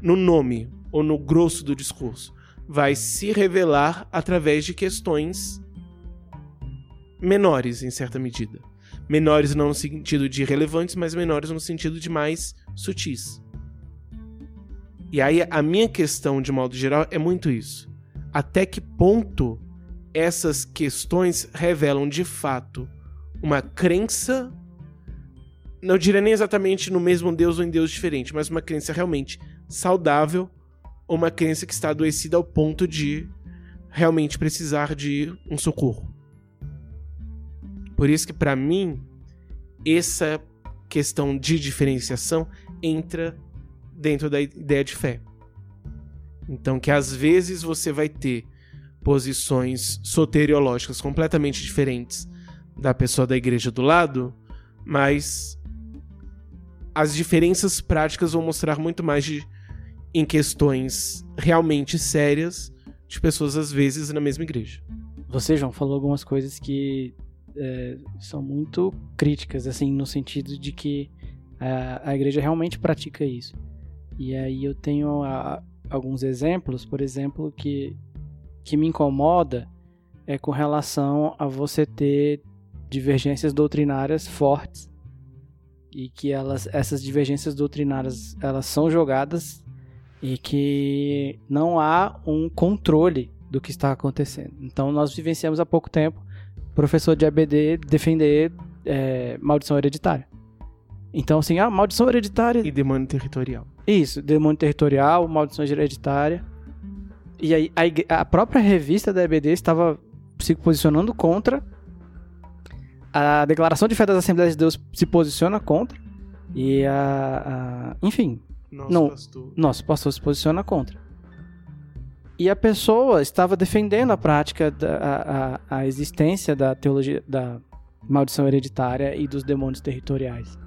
no nome ou no grosso do discurso. Vai se revelar através de questões menores, em certa medida. Menores não no sentido de relevantes, mas menores no sentido de mais sutis. E aí a minha questão, de modo geral, é muito isso. Até que ponto essas questões revelam de fato uma crença, não diria nem exatamente no mesmo Deus ou em Deus diferente, mas uma crença realmente saudável uma crença que está adoecida ao ponto de realmente precisar de um socorro. Por isso que para mim essa questão de diferenciação entra dentro da ideia de fé. Então que às vezes você vai ter posições soteriológicas completamente diferentes da pessoa da igreja do lado, mas as diferenças práticas vão mostrar muito mais de, em questões realmente sérias de pessoas às vezes na mesma igreja. Você, João, falou algumas coisas que é, são muito críticas, assim, no sentido de que a, a igreja realmente pratica isso. E aí eu tenho a, alguns exemplos, por exemplo, que, que me incomoda é com relação a você ter divergências doutrinárias fortes e que elas, essas divergências doutrinárias elas são jogadas e que não há um controle do que está acontecendo. Então nós vivenciamos há pouco tempo professor de ABD defender é, maldição hereditária. Então assim, ah, maldição hereditária E demônio territorial. isso, demônio territorial, maldição hereditária. E aí a, a própria revista da EBD estava se posicionando contra. A declaração de fé das Assembleias de Deus se posiciona contra. E a. a- enfim, Nosso Não. pastor. nosso pastor se posiciona contra. E a pessoa estava defendendo a prática, da, a, a, existência da teologia da maldição hereditária e dos demônios territoriais.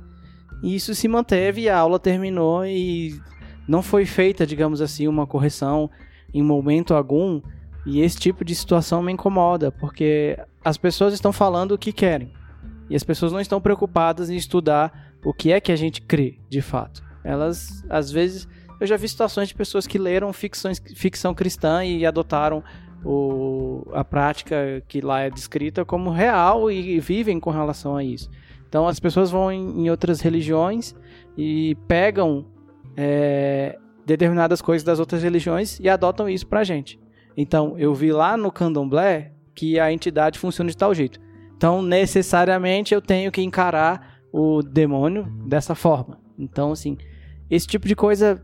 E isso se manteve e a aula terminou e não foi feita, digamos assim, uma correção em momento algum. E esse tipo de situação me incomoda, porque as pessoas estão falando o que querem. E as pessoas não estão preocupadas em estudar o que é que a gente crê, de fato. Elas, às vezes, eu já vi situações de pessoas que leram ficções, ficção cristã e adotaram o, a prática que lá é descrita como real e vivem com relação a isso. Então as pessoas vão em, em outras religiões e pegam é, determinadas coisas das outras religiões e adotam isso pra gente. Então eu vi lá no candomblé que a entidade funciona de tal jeito. Então necessariamente eu tenho que encarar o demônio dessa forma. Então assim, esse tipo de coisa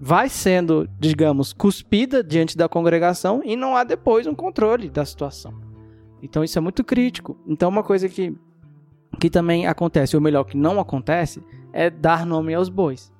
vai sendo, digamos, cuspida diante da congregação e não há depois um controle da situação. Então isso é muito crítico. Então uma coisa que, que também acontece, ou melhor, que não acontece, é dar nome aos bois.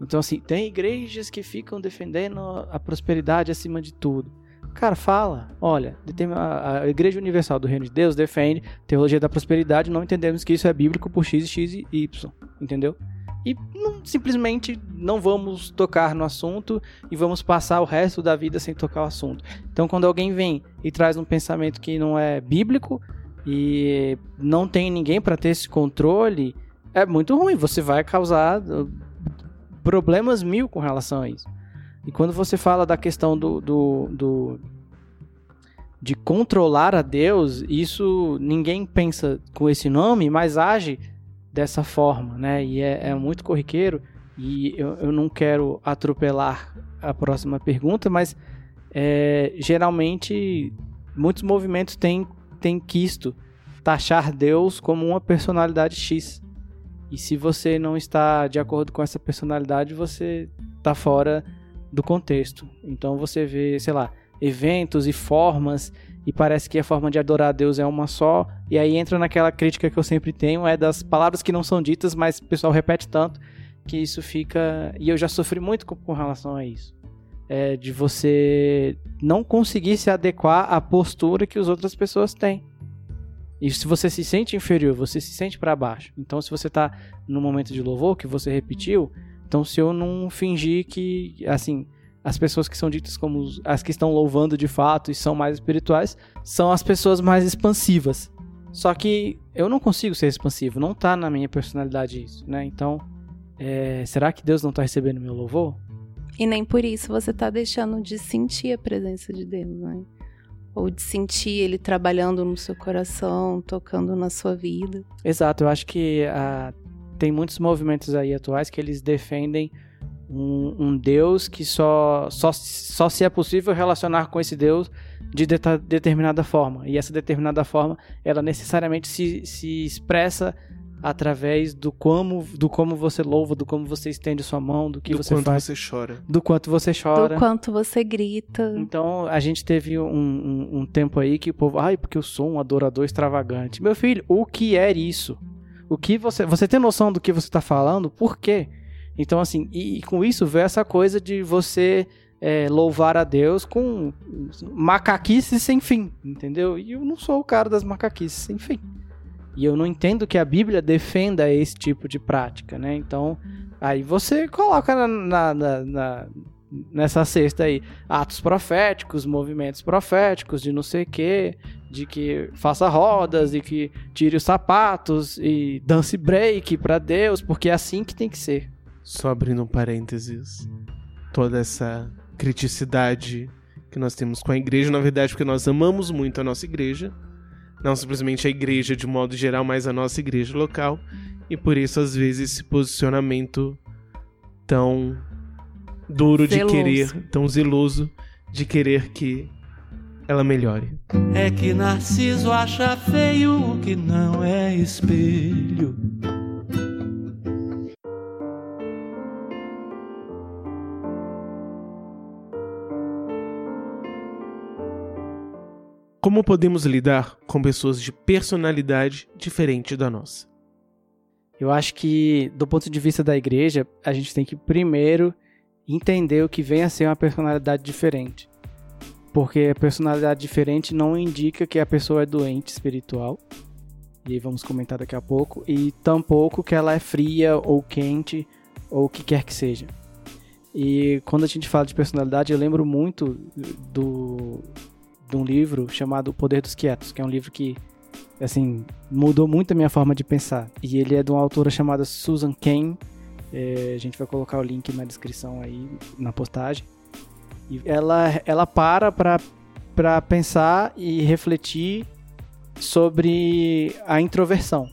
Então assim, tem igrejas que ficam defendendo a prosperidade acima de tudo. Cara, fala, olha, a Igreja Universal do Reino de Deus defende teologia da prosperidade, não entendemos que isso é bíblico por X, X e Y, entendeu? E não, simplesmente não vamos tocar no assunto e vamos passar o resto da vida sem tocar o assunto. Então, quando alguém vem e traz um pensamento que não é bíblico e não tem ninguém para ter esse controle, é muito ruim. Você vai causar uh, problemas mil com relação a isso. E quando você fala da questão do, do, do de controlar a Deus, isso ninguém pensa com esse nome, mas age dessa forma, né? E é, é muito corriqueiro. E eu, eu, não quero atropelar a próxima pergunta, mas é, geralmente muitos movimentos têm, têm quisto taxar Deus como uma personalidade X. E se você não está de acordo com essa personalidade, você está fora do contexto. Então você vê, sei lá, eventos e formas e parece que a forma de adorar a Deus é uma só. E aí entra naquela crítica que eu sempre tenho, é das palavras que não são ditas, mas o pessoal repete tanto que isso fica. E eu já sofri muito com, com relação a isso. É de você não conseguir se adequar à postura que as outras pessoas têm. E se você se sente inferior, você se sente para baixo. Então, se você está no momento de louvor que você repetiu, então se eu não fingir que, assim, as pessoas que são ditas como as que estão louvando de fato e são mais espirituais são as pessoas mais expansivas. Só que eu não consigo ser expansivo, não tá na minha personalidade isso, né? Então, é, será que Deus não tá recebendo meu louvor? E nem por isso você tá deixando de sentir a presença de Deus, né? Ou de sentir Ele trabalhando no seu coração, tocando na sua vida. Exato, eu acho que ah, tem muitos movimentos aí atuais que eles defendem um, um, Deus que só, só, só se é possível relacionar com esse Deus de de determinada forma. E essa determinada forma, ela necessariamente se, se expressa através do como, do como você louva, do como você estende sua mão, do que do você faz. Do quanto você chora. Do quanto você chora. Do quanto você grita. Então, a gente teve um, um, um tempo aí que o povo... Ai, porque eu sou um adorador extravagante. Meu filho, o que é isso? O que você... Você tem noção do que você está falando? Por quê? Então, assim, e, e com isso veio essa coisa de você é, louvar a Deus com macaquices sem fim, entendeu? E eu não sou o cara das macaquices sem fim. E eu não entendo que a Bíblia defenda esse tipo de prática, né? Então, aí você coloca na, na, na, nessa cesta aí atos proféticos, movimentos proféticos de não sei o quê, de que faça rodas e que tire os sapatos e dance break para Deus, porque é assim que tem que ser. Só abrindo um parênteses, toda essa criticidade que nós temos com a igreja, na verdade, porque nós amamos muito a nossa igreja, não simplesmente a igreja de modo geral, mas a nossa igreja local, e por isso, às vezes, esse posicionamento tão duro zeloso. de querer, tão zeloso de querer que ela melhore. É que Narciso acha feio o que não é espelho. Como podemos lidar com pessoas de personalidade diferente da nossa? Eu acho que, do ponto de vista da igreja, a gente tem que primeiro entender o que vem a ser uma personalidade diferente. Porque a personalidade diferente não indica que a pessoa é doente espiritual. E vamos comentar daqui a pouco. E tampouco que ela é fria ou quente ou o que quer que seja. E quando a gente fala de personalidade, eu lembro muito do, de um livro chamado O Poder dos Quietos, que é um livro que, assim, mudou muito a minha forma de pensar. E ele é de uma autora chamada Susan Cain. É, a gente vai colocar o link na descrição aí, na postagem. E ela, ela para para pensar e refletir sobre a introversão.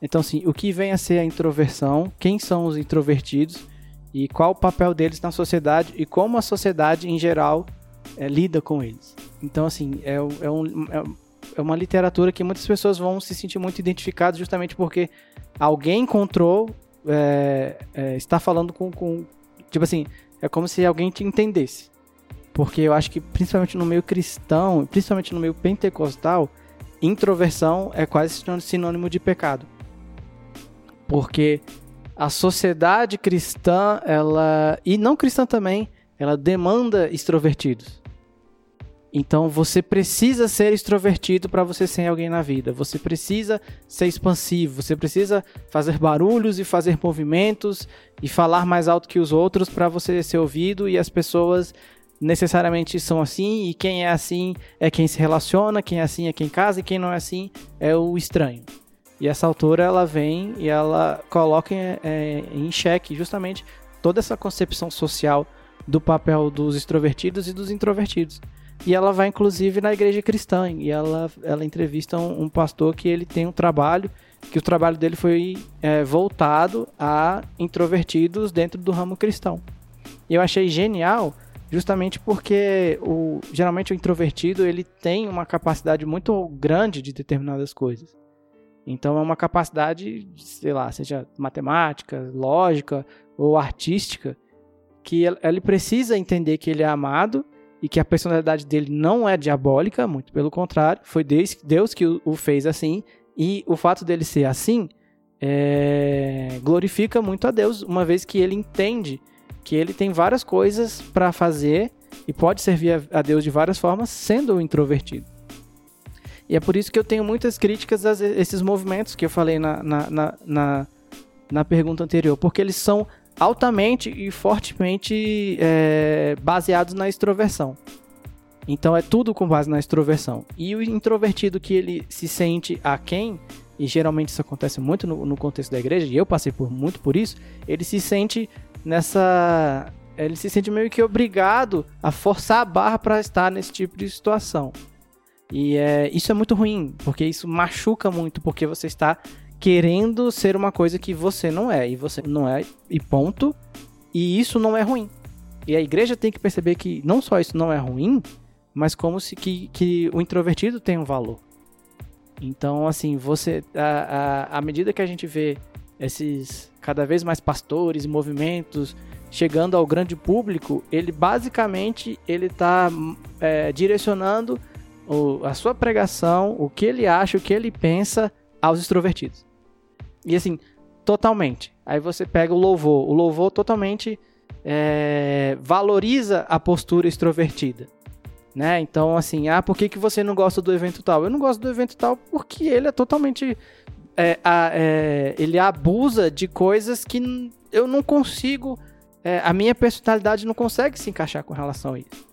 Então, assim, o que vem a ser a introversão, quem são os introvertidos e qual o papel deles na sociedade e como a sociedade em geral é, lida com eles. Então, assim, é, é, um, é, é uma literatura que muitas pessoas vão se sentir muito identificadas justamente porque alguém encontrou, é, é, está falando com, com, tipo assim, é como se alguém te entendesse. Porque eu acho que principalmente no meio cristão, principalmente no meio pentecostal, introversão é quase sinônimo de pecado. Porque a sociedade cristã, ela e não cristã também, ela demanda extrovertidos. Então você precisa ser extrovertido para você ser alguém na vida. Você precisa ser expansivo, você precisa fazer barulhos e fazer movimentos e falar mais alto que os outros para você ser ouvido e as pessoas necessariamente são assim e quem é assim é quem se relaciona, quem é assim é quem casa e quem não é assim é o estranho. E essa autora ela vem e ela coloca em, é, em xeque justamente toda essa concepção social do papel dos extrovertidos e dos introvertidos. E ela vai inclusive na igreja cristã e ela, ela entrevista um, um pastor que ele tem um trabalho que o trabalho dele foi é, voltado a introvertidos dentro do ramo cristão. E eu achei genial justamente porque o, geralmente o introvertido ele tem uma capacidade muito grande de determinadas coisas. Então é uma capacidade, sei lá, seja matemática, lógica ou artística, que ele precisa entender que ele é amado e que a personalidade dele não é diabólica, muito pelo contrário, foi Deus que o fez assim, e o fato dele ser assim é, glorifica muito a Deus, uma vez que ele entende que ele tem várias coisas para fazer e pode servir a Deus de várias formas, sendo introvertido. E é por isso que eu tenho muitas críticas a esses movimentos que eu falei na, na, na, na, na pergunta anterior, porque eles são altamente e fortemente é, baseados na extroversão. Então é tudo com base na extroversão. E o introvertido que ele se sente a quem, e geralmente isso acontece muito no, no, contexto da igreja, e eu passei por muito por isso, ele se sente nessa. Ele se sente meio que obrigado a forçar a barra para estar nesse tipo de situação. E é, isso é muito ruim, porque isso machuca muito, porque você está querendo ser uma coisa que você não é, e você não é, e ponto. E isso não é ruim. E a igreja tem que perceber que não só isso não é ruim, mas como se que, que o introvertido tem um valor. Então, assim, você. À, medida que a gente vê esses cada vez mais pastores e movimentos chegando ao grande público, ele basicamente ele está é, direcionando o, a sua pregação, o que ele acha, o que ele pensa aos extrovertidos. E assim, totalmente. Aí você pega o louvor. O louvor totalmente é, valoriza a postura extrovertida. Né? Então, assim, ah, por que, que você não gosta do evento tal? Eu não gosto do evento tal porque ele é totalmente. É, a, é, ele abusa de coisas que eu não consigo. É, a minha personalidade não consegue se encaixar com relação a isso.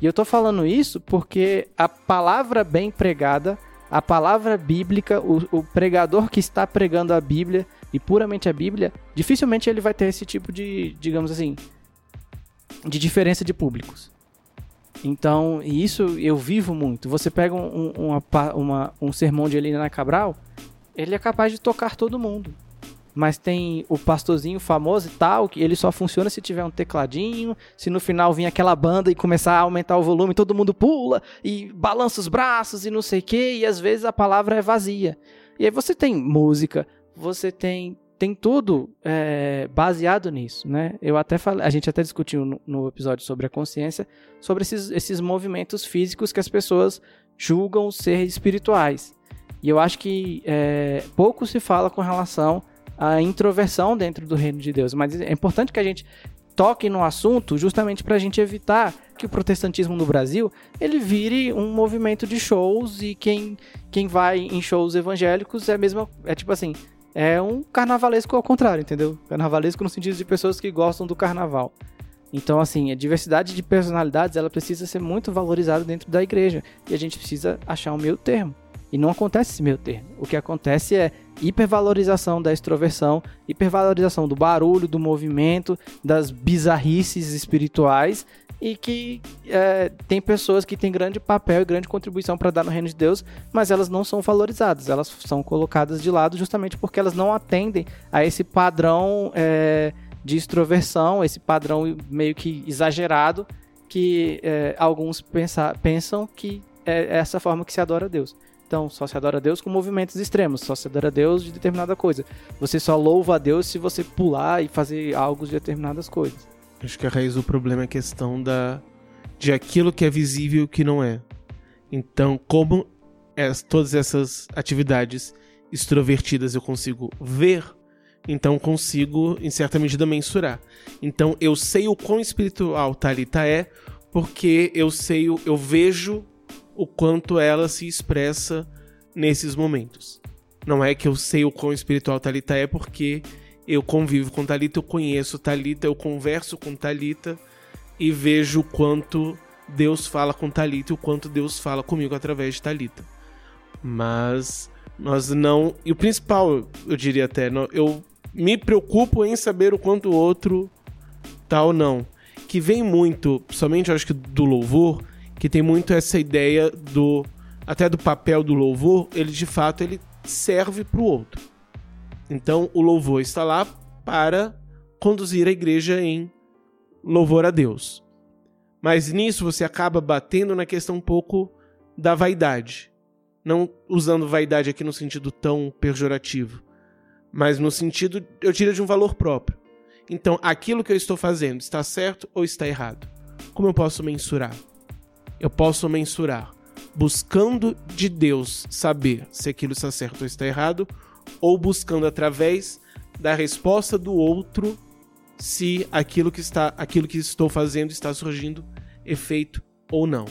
E eu tô falando isso porque a palavra bem pregada a palavra bíblica, o, o, pregador que está pregando a Bíblia e puramente a Bíblia, dificilmente ele vai ter esse tipo de, digamos assim, de diferença de públicos. Então, isso eu vivo muito. Você pega um, uma, uma, um sermão de Helena Cabral, ele é capaz de tocar todo mundo mas tem o pastorzinho famoso e tal, que ele só funciona se tiver um tecladinho, se no final vir aquela banda e começar a aumentar o volume, todo mundo pula e balança os braços e não sei o que, e às vezes a palavra é vazia. E aí você tem música, você tem tem tudo é, baseado nisso, né? Eu até falei, a gente até discutiu no, no episódio sobre a consciência, sobre esses, esses movimentos físicos que as pessoas julgam ser espirituais. E eu acho que é, pouco se fala com relação a introversão dentro do reino de Deus. Mas é importante que a gente toque no assunto justamente para a gente evitar que o protestantismo no Brasil ele vire um movimento de shows e quem, quem vai em shows evangélicos é mesmo é tipo assim é um carnavalesco ao contrário entendeu carnavalesco no sentido de pessoas que gostam do carnaval então assim a diversidade de personalidades ela precisa ser muito valorizada dentro da igreja e a gente precisa achar um meio termo e não acontece esse meio termo. O que acontece é hipervalorização da extroversão, hipervalorização do barulho, do movimento, das bizarrices espirituais e que é, tem pessoas que têm grande papel e grande contribuição para dar no reino de Deus, mas elas não são valorizadas, elas são colocadas de lado justamente porque elas não atendem a esse padrão é, de extroversão, esse padrão meio que exagerado que é, alguns pensa, pensam que é essa forma que se adora a Deus. Então, só se adora a Deus com movimentos extremos, só se adora a Deus de determinada coisa. Você só louva a Deus se você pular e fazer algo de determinadas coisas. Acho que a raiz do problema é a questão da de aquilo que é visível e o que não é. Então, como es, todas essas atividades extrovertidas eu consigo ver, então consigo, em certa medida, mensurar. Então, eu sei o quão espiritual Talita é, porque eu sei, eu vejo o quanto ela se expressa nesses momentos. Não é que eu sei o quão espiritual Talita é, porque eu convivo com Talita, eu conheço Talita, eu converso com Talita e vejo o quanto Deus fala com Talita e o quanto Deus fala comigo através de Talita. Mas nós não, e o principal, eu diria até, eu me preocupo em saber o quanto o outro tá ou não. Que vem muito, somente eu acho que do louvor, que tem muito essa ideia do até do papel do louvor, ele de fato ele serve para o outro. Então o louvor está lá para conduzir a igreja em louvor a Deus. Mas nisso você acaba batendo na questão um pouco da vaidade. Não usando vaidade aqui no sentido tão pejorativo, mas no sentido, eu diria, de um valor próprio. Então, aquilo que eu estou fazendo está certo ou está errado? Como eu posso mensurar? Eu posso mensurar buscando de Deus saber se aquilo está certo ou está errado, ou buscando através da resposta do outro se aquilo que está, aquilo que estou fazendo está surgindo efeito ou não.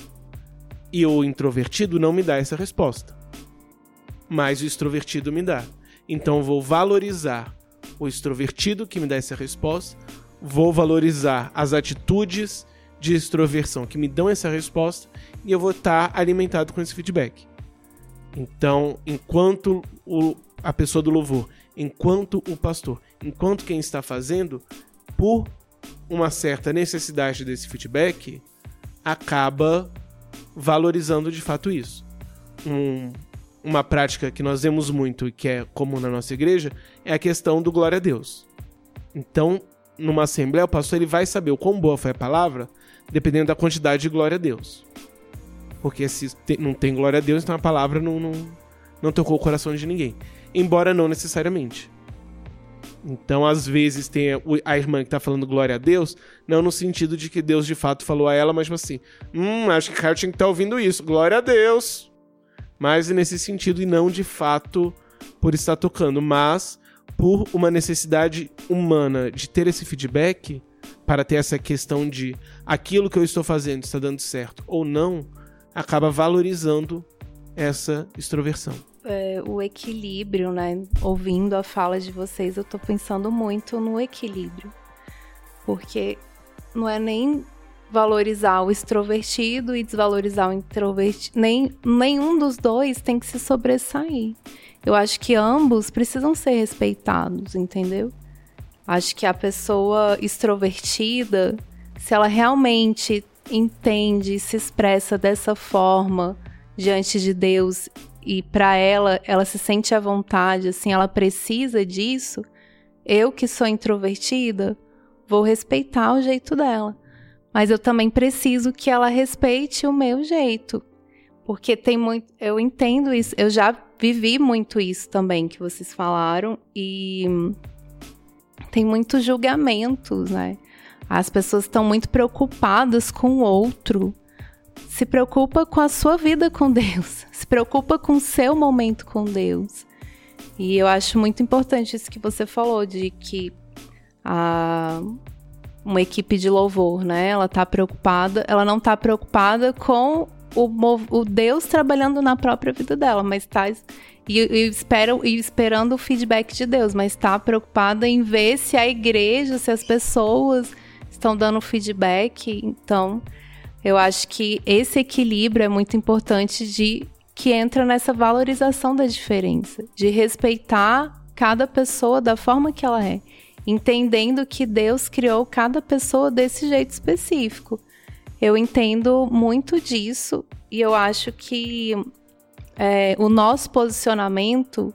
E o introvertido não me dá essa resposta. Mas o extrovertido me dá. Então vou valorizar o extrovertido que me dá essa resposta, vou valorizar as atitudes de extroversão que me dão essa resposta e eu vou estar alimentado com esse feedback. Então, enquanto o, a pessoa do louvor, enquanto o pastor, enquanto quem está fazendo, por uma certa necessidade desse feedback, acaba valorizando de fato isso. Um, uma prática que nós vemos muito e que é comum na nossa igreja é a questão do glória a Deus. Então, numa assembleia, o pastor ele vai saber o quão boa foi a palavra dependendo da quantidade de glória a Deus. Porque se não tem glória a Deus, então a palavra não, não, não tocou o coração de ninguém. Embora não necessariamente. Então, às vezes, tem a irmã que tá falando glória a Deus, não no sentido de que Deus de fato falou a ela, mas tipo assim, hum, acho que o cara tinha que estar tá ouvindo isso, glória a Deus. Mas nesse sentido, e não de fato por estar tocando, mas por uma necessidade humana de ter esse feedback, para ter essa questão de aquilo que eu estou fazendo está dando certo ou não, acaba valorizando essa extroversão é, o equilíbrio, né? Ouvindo a fala de vocês, eu tô pensando muito no equilíbrio. Porque não é nem valorizar o extrovertido e desvalorizar o introvertido. Nem, nenhum dos dois tem que se sobressair. Eu acho que ambos precisam ser respeitados, entendeu? Acho que a pessoa extrovertida, se ela realmente entende se expressa dessa forma diante de Deus e para ela, ela se sente à vontade, assim, ela precisa disso, eu que sou introvertida, vou respeitar o jeito dela. Mas eu também preciso que ela respeite o meu jeito. Porque tem muito. Eu entendo isso. Eu já vivi muito isso também que vocês falaram. E tem muitos julgamentos, né? As pessoas estão muito preocupadas com o outro se preocupa com a sua vida com Deus, se preocupa com o seu momento com Deus. E eu acho muito importante isso que você falou, de que a, uma equipe de louvor, né? Ela tá preocupada, ela não tá preocupada com o, o Deus trabalhando na própria vida dela, mas está e, e, espera, e esperando o feedback de Deus, mas está preocupada em ver se a igreja, se as pessoas estão dando feedback. Então, eu acho que esse equilíbrio é muito importante de que entra nessa valorização da diferença, de respeitar cada pessoa da forma que ela é, entendendo que Deus criou cada pessoa desse jeito específico. Eu entendo muito disso e eu acho que é, o nosso posicionamento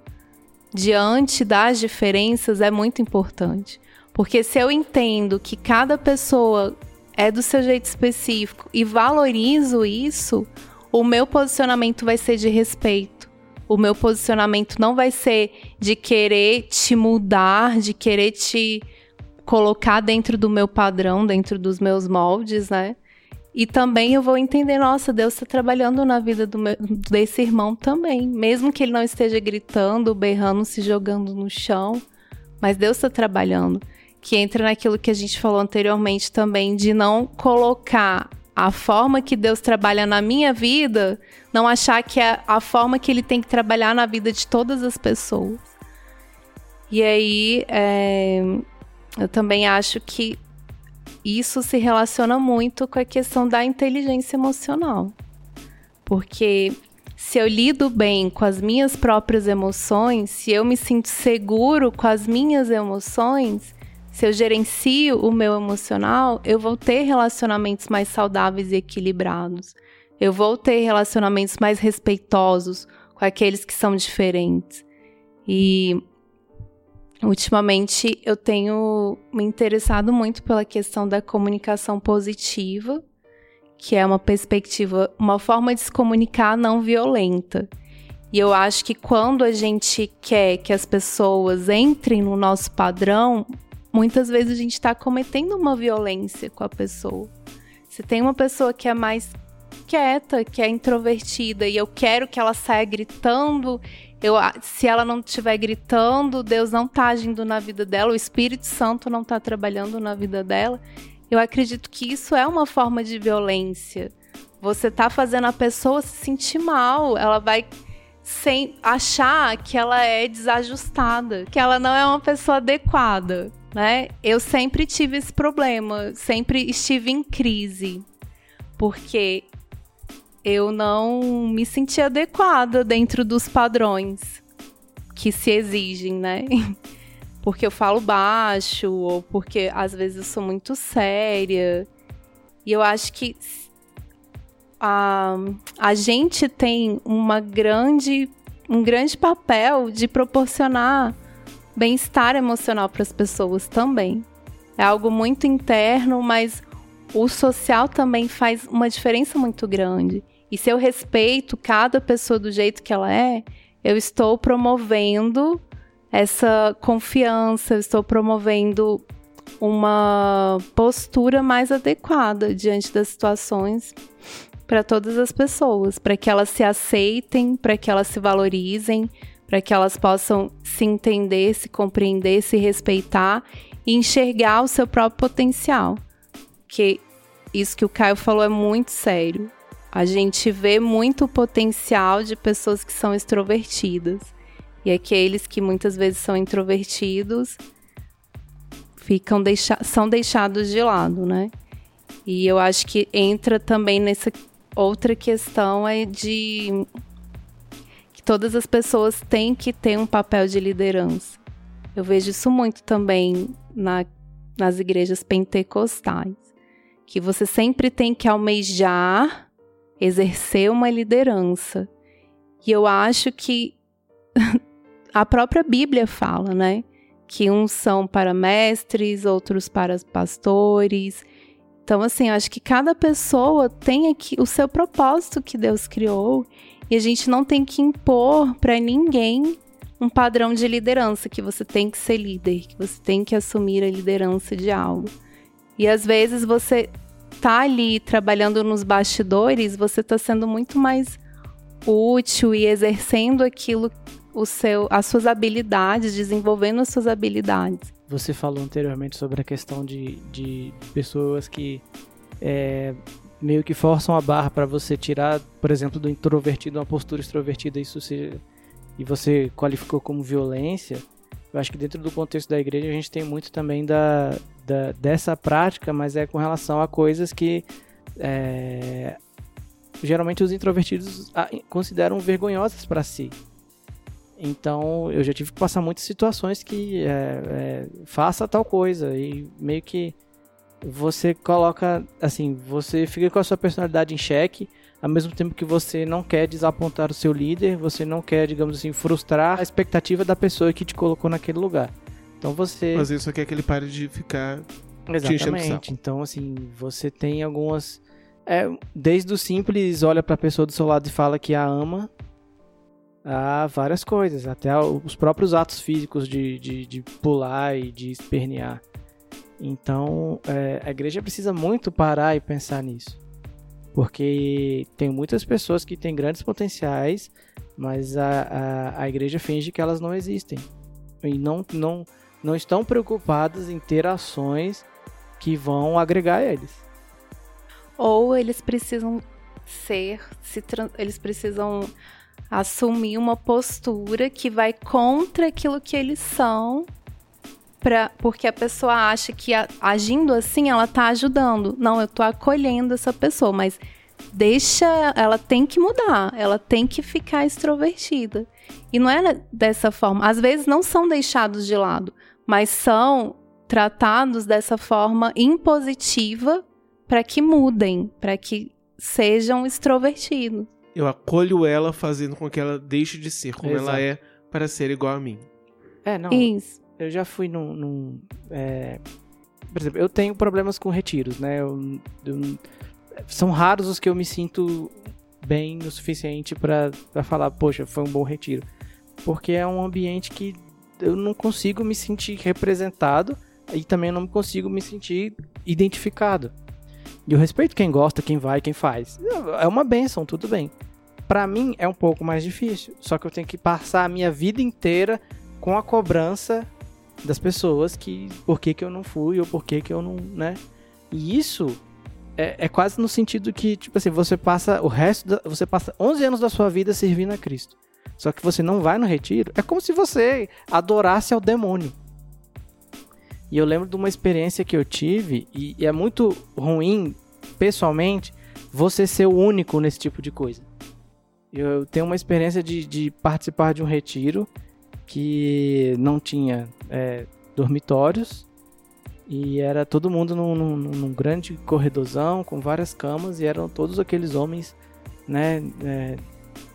diante das diferenças é muito importante. Porque se eu entendo que cada pessoa é do seu jeito específico e valorizo isso, o meu posicionamento vai ser de respeito. O meu posicionamento não vai ser de querer te mudar, de querer te colocar dentro do meu padrão, dentro dos meus moldes, né? E também eu vou entender, nossa, Deus está trabalhando na vida meu, desse irmão também. Mesmo que ele não esteja gritando, berrando, se jogando no chão. Mas Deus está trabalhando. Que entra naquilo que a gente falou anteriormente também, de não colocar a forma que Deus trabalha na minha vida, não achar que é a forma que ele tem que trabalhar na vida de todas as pessoas. E aí, é, eu também acho que isso se relaciona muito com a questão da inteligência emocional. Porque se eu lido bem com as minhas próprias emoções, se eu me sinto seguro com as minhas emoções, se eu gerencio o meu emocional, eu vou ter relacionamentos mais saudáveis e equilibrados. Eu vou ter relacionamentos mais respeitosos com aqueles que são diferentes. E ultimamente eu tenho me interessado muito pela questão da comunicação positiva, que é uma perspectiva, uma forma de se comunicar não violenta. E eu acho que quando a gente quer que as pessoas entrem no nosso padrão, muitas vezes a gente está cometendo uma violência com a pessoa. Se tem uma pessoa que é mais quieta, que é introvertida, e eu quero que ela saia gritando, eu, se ela não estiver gritando, Deus não está agindo na vida dela, o Espírito Santo não está trabalhando na vida dela. Eu acredito que isso é uma forma de violência. Você está fazendo a pessoa se sentir mal, ela vai sem achar que ela é desajustada, que ela não é uma pessoa adequada né? Eu sempre tive esse problema, sempre estive em crise, porque eu não me sentia adequada dentro dos padrões que se exigem, né? Porque eu falo baixo, ou porque às vezes eu sou muito séria. E eu acho que a, a gente tem uma grande, um grande papel de proporcionar bem-estar emocional para as pessoas também. É algo muito interno, mas o social também faz uma diferença muito grande. E se eu respeito cada pessoa do jeito que ela é, eu estou promovendo essa confiança, eu estou promovendo uma postura mais adequada diante das situações para todas as pessoas, para que elas se aceitem, para que elas se valorizem, para que elas possam se entender, se compreender, se respeitar e enxergar o seu próprio potencial. Que isso que o Caio falou é muito sério. A gente vê muito potencial de pessoas que são extrovertidas. E aqueles que muitas vezes são introvertidos ficam deixa são deixados de lado, né? E eu acho que entra também nessa outra questão é de que todas as pessoas têm que ter um papel de liderança. Eu vejo isso muito também na, nas igrejas pentecostais, que você sempre tem que almejar exercer uma liderança. E eu acho que a própria Bíblia fala, né? Que uns são para mestres, outros para pastores. Então, assim, eu acho que cada pessoa tem aqui o seu propósito que Deus criou e a gente não tem que impor para ninguém um padrão de liderança, que você tem que ser líder, que você tem que assumir a liderança de algo. E às vezes você tá ali trabalhando nos bastidores, você está sendo muito mais útil e exercendo aquilo, o seu, as suas habilidades, desenvolvendo as suas habilidades. Você falou anteriormente sobre a questão de, de pessoas que é, meio que forçam a barra para você tirar, por exemplo, do introvertido uma postura extrovertida, isso se, e você qualificou como violência. Eu acho que dentro do contexto da igreja a gente tem muito também da, da dessa prática, mas é com relação a coisas que é, geralmente os introvertidos consideram vergonhosas para si. Então eu já tive que passar muitas situações que é, é, faça tal coisa e meio que você coloca, assim, você fica com a sua personalidade em xeque, ao mesmo tempo que você não quer desapontar o seu líder, você não quer, digamos assim, frustrar a expectativa da pessoa que te colocou naquele lugar. Então você. Mas isso quer que ele pare de ficar. Exatamente. Então, assim, você tem algumas. É, desde o simples, olha para a pessoa do seu lado e fala que a ama, a várias coisas, até os próprios atos físicos de, de, de pular e de espernear. Então, é, a igreja precisa muito parar e pensar nisso. Porque tem muitas pessoas que têm grandes potenciais, mas a, a, a igreja finge que elas não existem. E não, não, não estão preocupadas em ter ações que vão agregar eles. Ou eles precisam ser, se eles precisam assumir uma postura que vai contra aquilo que eles são, pra, porque a pessoa acha que a, agindo assim ela tá ajudando. Não, eu tô acolhendo essa pessoa, mas deixa, ela tem que mudar, ela tem que ficar extrovertida. E não é dessa forma. Às vezes não são deixados de lado, mas são tratados dessa forma impositiva para que mudem, para que sejam extrovertidos. Eu acolho ela fazendo com que ela deixe de ser como Exato. ela é para ser igual a mim. É, não. Isso. Eu já fui num. num é... Por exemplo, eu tenho problemas com retiros, né? Eu, eu... São raros os que eu me sinto bem o suficiente para falar, poxa, foi um bom retiro. Porque é um ambiente que eu não consigo me sentir representado e também não consigo me sentir identificado. E eu respeito quem gosta, quem vai, quem faz. É uma benção, tudo bem. Para mim é um pouco mais difícil, só que eu tenho que passar a minha vida inteira com a cobrança das pessoas que por que, que eu não fui ou por que, que eu não, né? E isso é, é, quase no sentido que, tipo assim, você passa o resto, da, você passa 11 anos da sua vida servindo a Cristo. Só que você não vai no retiro, é como se você adorasse ao demônio. E eu lembro de uma experiência que eu tive, e, e é muito ruim, pessoalmente, você ser o único nesse tipo de coisa. Eu tenho uma experiência de, de participar de um retiro que não tinha é, dormitórios e era todo mundo num, num, num, grande corredorzão com várias camas e eram todos aqueles homens, né, é,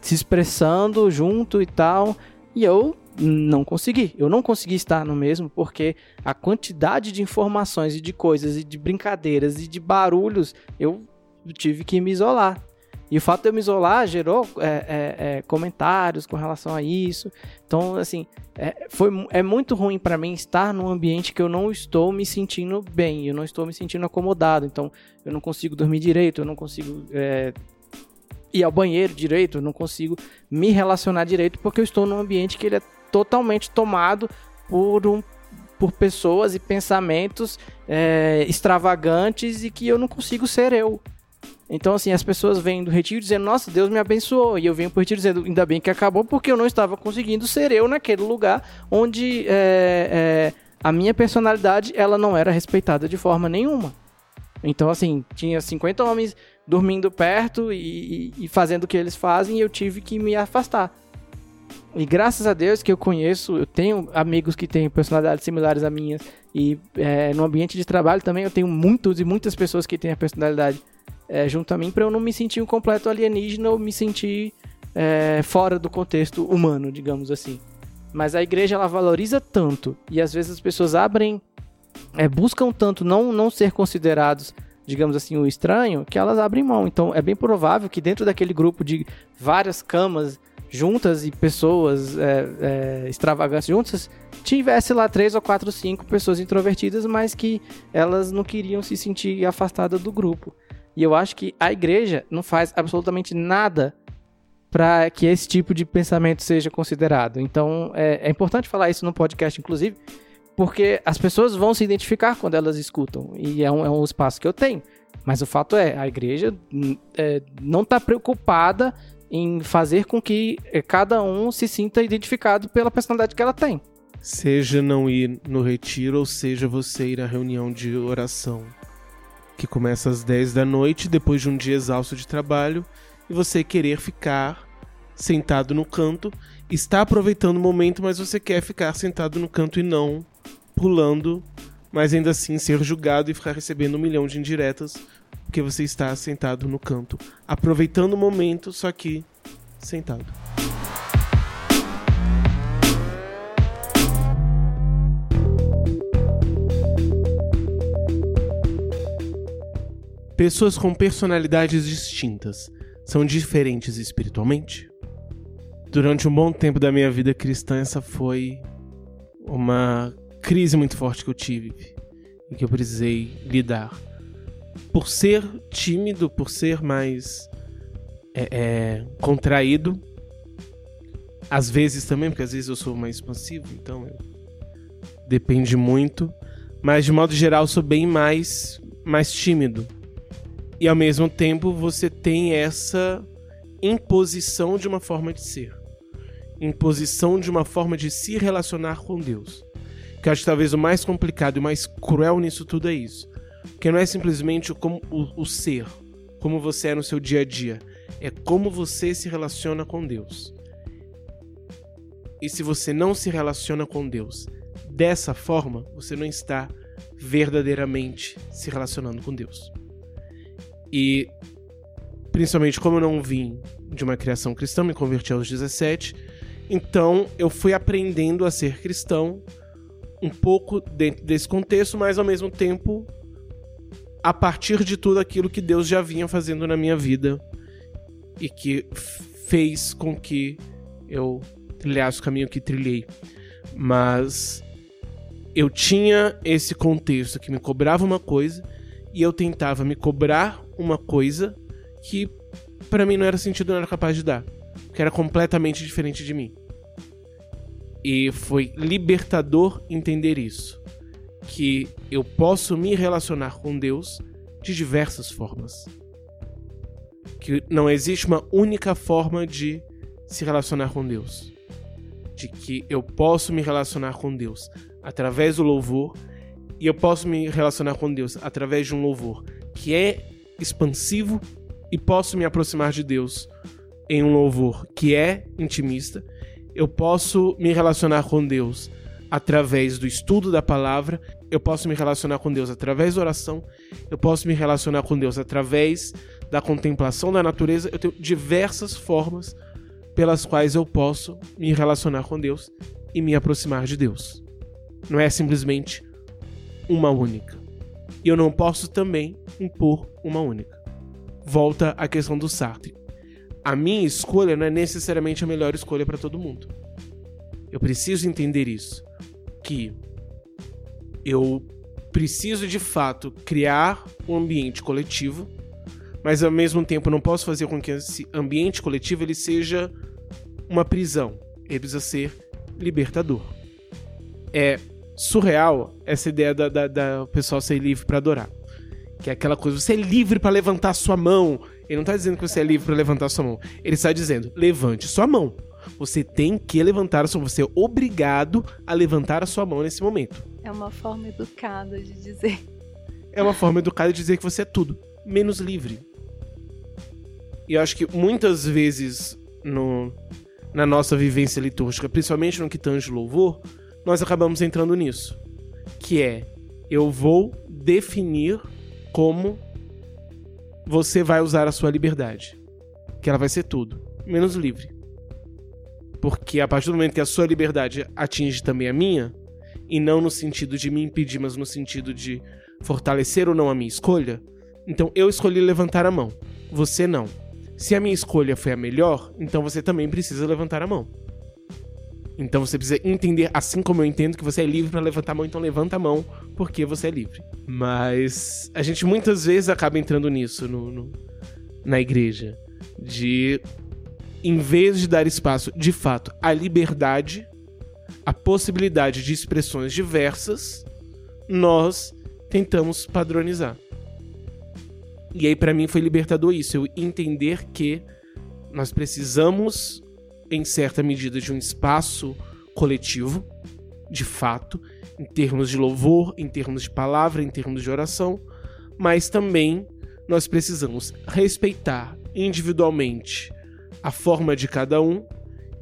se expressando junto e tal. E eu não consegui. Eu não consegui estar no mesmo porque a quantidade de informações e de coisas e de brincadeiras e de barulhos eu tive que me isolar. E o fato de eu me isolar gerou é, é, é, comentários com relação a isso. Então, assim, é, foi, é muito ruim para mim estar num ambiente que eu não estou me sentindo bem, eu não estou me sentindo acomodado. Então, eu não consigo dormir direito, eu não consigo é, ir ao banheiro direito, eu não consigo me relacionar direito porque eu estou num ambiente que ele é totalmente tomado por um por pessoas e pensamentos é, extravagantes e que eu não consigo ser eu. Então, assim, as pessoas vêm do retiro dizendo, nossa, Deus me abençoou. E eu venho pro retiro dizendo, ainda bem que acabou, porque eu não estava conseguindo ser eu naquele lugar onde é, é, a minha personalidade ela não era respeitada de forma nenhuma. Então, assim, tinha 50 homens dormindo perto e, e, e fazendo o que eles fazem e eu tive que me afastar. E graças a Deus que eu conheço, eu tenho amigos que têm personalidades similares à minha. E é, no ambiente de trabalho também eu tenho muitos e muitas pessoas que têm a personalidade é, junto a mim para eu não me sentir um completo alienígena ou me sentir é, fora do contexto humano, digamos assim. Mas a igreja ela valoriza tanto e às vezes as pessoas abrem, é, buscam tanto não, não ser considerados, digamos assim, o estranho, que elas abrem mão. Então é bem provável que dentro daquele grupo de várias camas juntas e pessoas é, é, extravagantes juntas, tivesse lá três ou quatro, cinco pessoas introvertidas, mas que elas não queriam se sentir afastadas do grupo. E eu acho que a igreja não faz absolutamente nada para que esse tipo de pensamento seja considerado. Então é, é importante falar isso no podcast, inclusive, porque as pessoas vão se identificar quando elas escutam, e é um, é um espaço que eu tenho. Mas o fato é, a igreja hum, é, não está preocupada em fazer com que eh, cada um se sinta identificado pela personalidade que ela tem. Seja não ir no retiro, ou seja você ir à reunião de oração, que começa às 10 da noite, depois de um dia exausto de trabalho, e você querer ficar sentado no canto, está aproveitando o momento, mas você quer ficar sentado no canto e não pulando, mas ainda assim ser julgado e ficar recebendo um milhão de indiretas porque você está sentado no canto, aproveitando o momento, só que sentado. Pessoas com personalidades distintas são diferentes espiritualmente? Durante um bom tempo da minha vida cristã, essa foi uma crise muito forte que eu tive. e que eu precisei lidar. Por ser tímido, por ser mais é, é, contraído, às vezes também, porque às vezes eu sou mais expansivo, então eu... depende muito. Mas de modo geral, sou bem mais, mais tímido. E ao mesmo tempo, você tem essa imposição de uma forma de ser imposição de uma forma de se relacionar com Deus. Que acho que talvez o mais complicado e mais cruel nisso tudo é isso. Que não é simplesmente como o, o ser, como você é no seu dia a dia, é como você se relaciona com Deus. E se você não se relaciona com Deus dessa forma, você não está verdadeiramente se relacionando com Deus. E principalmente como eu não vim de uma criação cristã, me converti aos 17, então eu fui aprendendo a ser cristão um pouco dentro desse contexto, mas ao mesmo tempo a partir de tudo aquilo que Deus já vinha fazendo na minha vida e que fez com que eu trilhasse o caminho que trilhei. Mas eu tinha esse contexto que me cobrava uma coisa e eu tentava me cobrar uma coisa que para mim não era sentido, não era capaz de dar que era completamente diferente de mim. E foi libertador entender isso. Que eu posso me relacionar com Deus de diversas formas. Que não existe uma única forma de se relacionar com Deus. De que eu posso me relacionar com Deus através do louvor e eu posso me relacionar com Deus através de um louvor que é expansivo e posso me aproximar de Deus em um louvor que é intimista, eu posso me relacionar com Deus através do estudo da palavra, eu posso me relacionar com Deus através da oração, eu posso me relacionar com Deus através da contemplação da natureza. Eu tenho diversas formas pelas quais eu posso me relacionar com Deus e me aproximar de Deus. Não é simplesmente uma única. E eu não posso também impor uma única. Volta à questão do Sartre a minha escolha não é necessariamente a melhor escolha para todo mundo. Eu preciso entender isso. Que eu preciso de fato criar um ambiente coletivo, mas ao mesmo tempo não posso fazer com que esse ambiente coletivo ele seja uma prisão. Ele precisa ser libertador. É surreal essa ideia da, da, da pessoal ser livre para adorar. Que é aquela coisa, você é livre para levantar sua mão ele não está dizendo que você é livre para levantar sua mão. Ele está dizendo: levante sua mão. Você tem que levantar a sua mão. Você é obrigado a levantar a sua mão nesse momento. É uma forma educada de dizer. É uma forma educada de dizer que você é tudo, menos livre. E eu acho que muitas vezes no, na nossa vivência litúrgica, principalmente no que tange louvor, nós acabamos entrando nisso. Que é, eu vou definir como você vai usar a sua liberdade. Que ela vai ser tudo, menos livre. Porque a partir do momento que a sua liberdade atinge também a minha, e não no sentido de me impedir, mas no sentido de fortalecer ou não a minha escolha, então eu escolhi levantar a mão, você não. Se a minha escolha foi a melhor, então você também precisa levantar a mão. Então você precisa entender, assim como eu entendo que você é livre para levantar a mão, então levanta a mão porque você é livre. Mas a gente muitas vezes acaba entrando nisso no, no, na igreja. De, em vez de dar espaço, de fato, à liberdade, a possibilidade de expressões diversas, nós tentamos padronizar. E aí, para mim, foi libertador isso, eu entender que nós precisamos em certa medida, de um espaço coletivo, de fato, em termos de louvor, em termos de palavra, em termos de oração, mas também nós precisamos respeitar individualmente a forma de cada um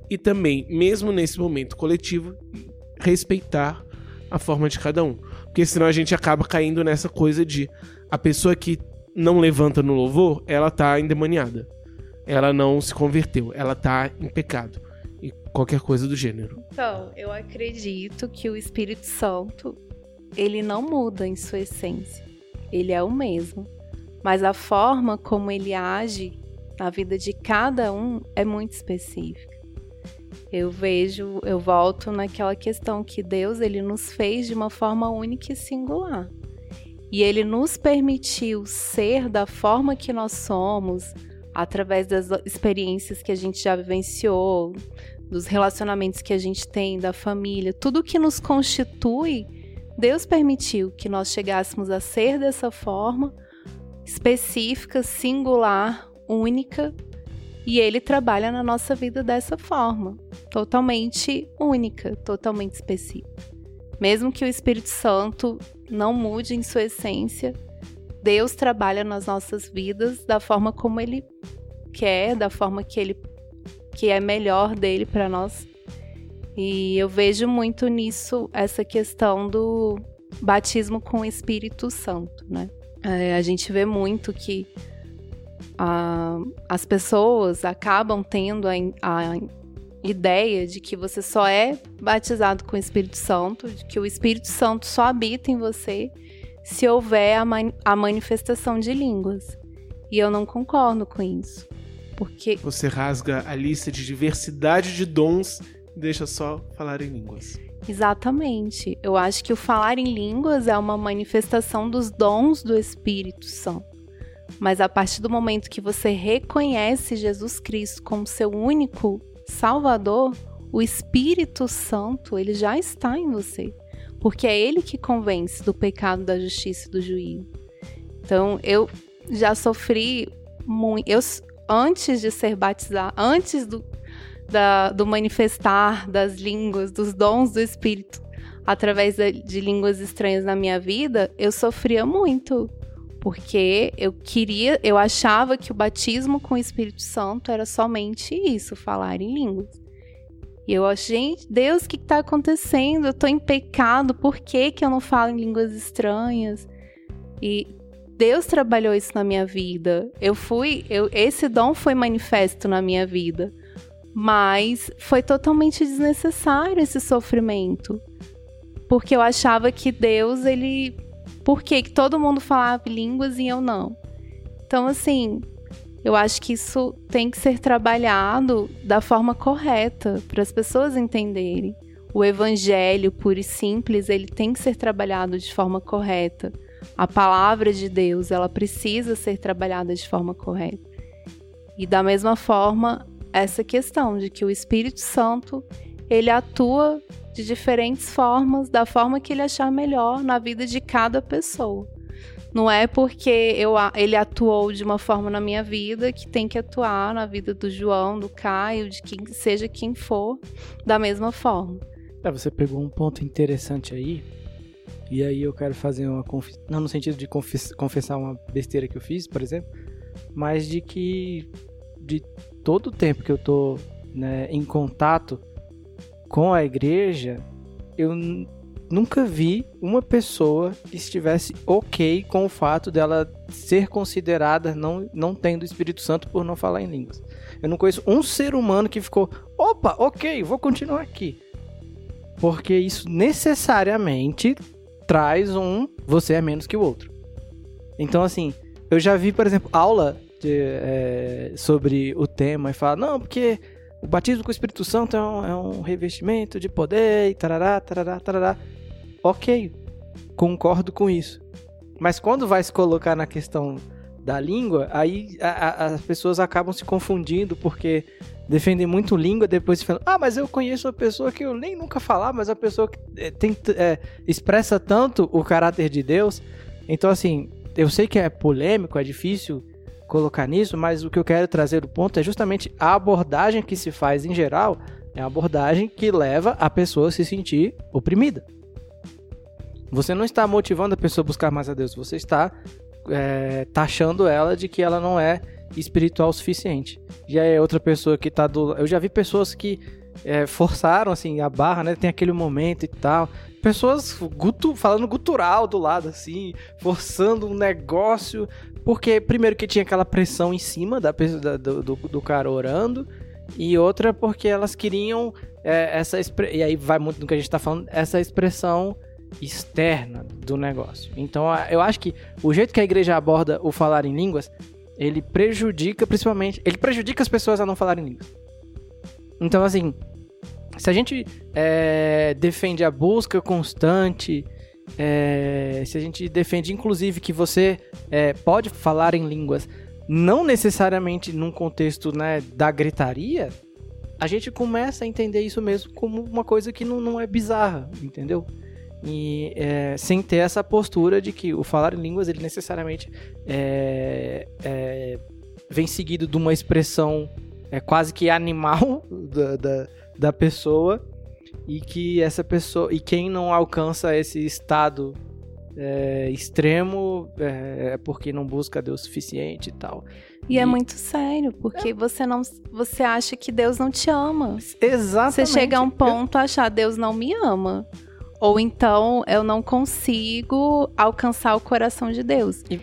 e também, mesmo nesse momento coletivo, respeitar a forma de cada um. Porque senão a gente acaba caindo nessa coisa de a pessoa que não levanta no louvor, ela tá endemoniada ela não se converteu, ela tá em pecado. E qualquer coisa do gênero. Então, eu acredito que o Espírito Santo, ele não muda em sua essência. Ele é o mesmo. Mas a forma como ele age na vida de cada um é muito específica. Eu vejo, eu volto naquela questão que Deus ele nos fez de uma forma única e singular. e ele nos permitiu ser da forma que nós somos, através das experiências que a gente já vivenciou, dos relacionamentos que a gente tem, da família, tudo que nos constitui, Deus permitiu que nós chegássemos a ser dessa forma específica, singular, única, e ele trabalha na nossa vida dessa forma, totalmente única, totalmente específica. Mesmo que o Espírito Santo não mude em sua essência, Deus trabalha nas nossas vidas da forma como ele quer, da forma que ele que é melhor dele para nós. E eu vejo muito nisso essa questão do batismo com o Espírito Santo, né? É, a gente vê muito que a, as pessoas acabam tendo a, a ideia de que você só é batizado com o Espírito Santo, de que o Espírito Santo só habita em você se houver a, man a manifestação de línguas. E eu não concordo com isso. Porque. Você rasga a lista de diversidade de dons e deixa só falar em línguas. Exatamente. Eu acho que o falar em línguas é uma manifestação dos dons do Espírito Santo. Mas a partir do momento que você reconhece Jesus Cristo como seu único Salvador, o Espírito Santo, ele já está em você, porque é ele que convence do pecado, da justiça e do juízo. Então, eu já sofri muito, eu antes de ser batizado, antes do, da, do manifestar das línguas, dos dons do Espírito, através de, de línguas estranhas na minha vida, eu sofria muito. Porque eu queria, eu achava que o batismo com o Espírito Santo era somente isso, falar em línguas. E eu gente, Deus, o que está acontecendo? Eu estou em pecado, por que, que eu não falo em línguas estranhas? E Deus trabalhou isso na minha vida. Eu fui, eu, esse dom foi manifesto na minha vida. Mas foi totalmente desnecessário esse sofrimento. Porque eu achava que Deus, ele. Por que todo mundo falava línguas e eu não? Então, assim, eu acho que isso tem que ser trabalhado da forma correta, para as pessoas entenderem. O evangelho puro e simples, ele tem que ser trabalhado de forma correta. A palavra de Deus, ela precisa ser trabalhada de forma correta. E da mesma forma, essa questão de que o Espírito Santo, ele atua de diferentes formas, da forma que ele achar melhor na vida de cada pessoa. Não é porque eu, ele atuou de uma forma na minha vida que tem que atuar na vida do João, do Caio, de quem seja quem for, da mesma forma. É, você pegou um ponto interessante aí, e aí eu quero fazer uma confissão, não no sentido de confessar uma besteira que eu fiz, por exemplo, mas de que de todo o tempo que eu tô né, em contato com a igreja, eu nunca vi uma pessoa que estivesse ok com o fato dela ser considerada não, não tendo o Espírito Santo por não falar em línguas. Eu não conheço um ser humano que ficou, opa, ok, vou continuar aqui. Porque isso necessariamente traz um você é menos que o outro. Então, assim, eu já vi, por exemplo, aula de, é, sobre o tema e fala, não, porque o batismo com o Espírito Santo é um, é um revestimento de poder e tarará, tarará, tarará. Ok, concordo com isso. Mas quando vai se colocar na questão da língua, aí a, a, as pessoas acabam se confundindo porque defendem muito língua, depois falam, ah, mas eu conheço uma pessoa que eu nem nunca falar, mas a pessoa que é, tem, é, expressa tanto o caráter de Deus. Então, assim, eu sei que é polêmico, é difícil colocar nisso, mas o que eu quero trazer o ponto é justamente a abordagem que se faz em geral é a abordagem que leva a pessoa a se sentir oprimida. Você não está motivando a pessoa a buscar mais a Deus, você está é, taxando ela de que ela não é espiritual o suficiente. E aí outra pessoa que está do. Eu já vi pessoas que é, forçaram assim a barra, né? Tem aquele momento e tal. Pessoas gutu, falando gutural do lado, assim, forçando um negócio porque, primeiro, que tinha aquela pressão em cima da, da do, do, do, cara orando. E outra, porque elas queriam é, essa. E aí vai muito do que a gente tá falando, essa expressão externa do negócio. Então, eu acho que o jeito que a igreja aborda o falar em línguas, ele prejudica, principalmente. Ele prejudica as pessoas a não falarem línguas. Então, assim. Se a gente é, defende a busca constante é, se a gente defende, inclusive, que você é, pode falar em línguas, não necessariamente num contexto né, da gritaria, a gente começa a entender isso mesmo como uma coisa que não, não é bizarra, entendeu? E é, sem ter essa postura de que o falar em línguas ele necessariamente é, é, vem seguido de uma expressão é, quase que animal da, da, da pessoa e que essa pessoa e quem não alcança esse estado é, extremo é, é porque não busca Deus suficiente e tal. E, é e, é muito sério, porque você não você acha que Deus não te ama. Exatamente. Você chega a um ponto a achar Deus não me ama. Ou então eu não consigo alcançar o coração de Deus. E,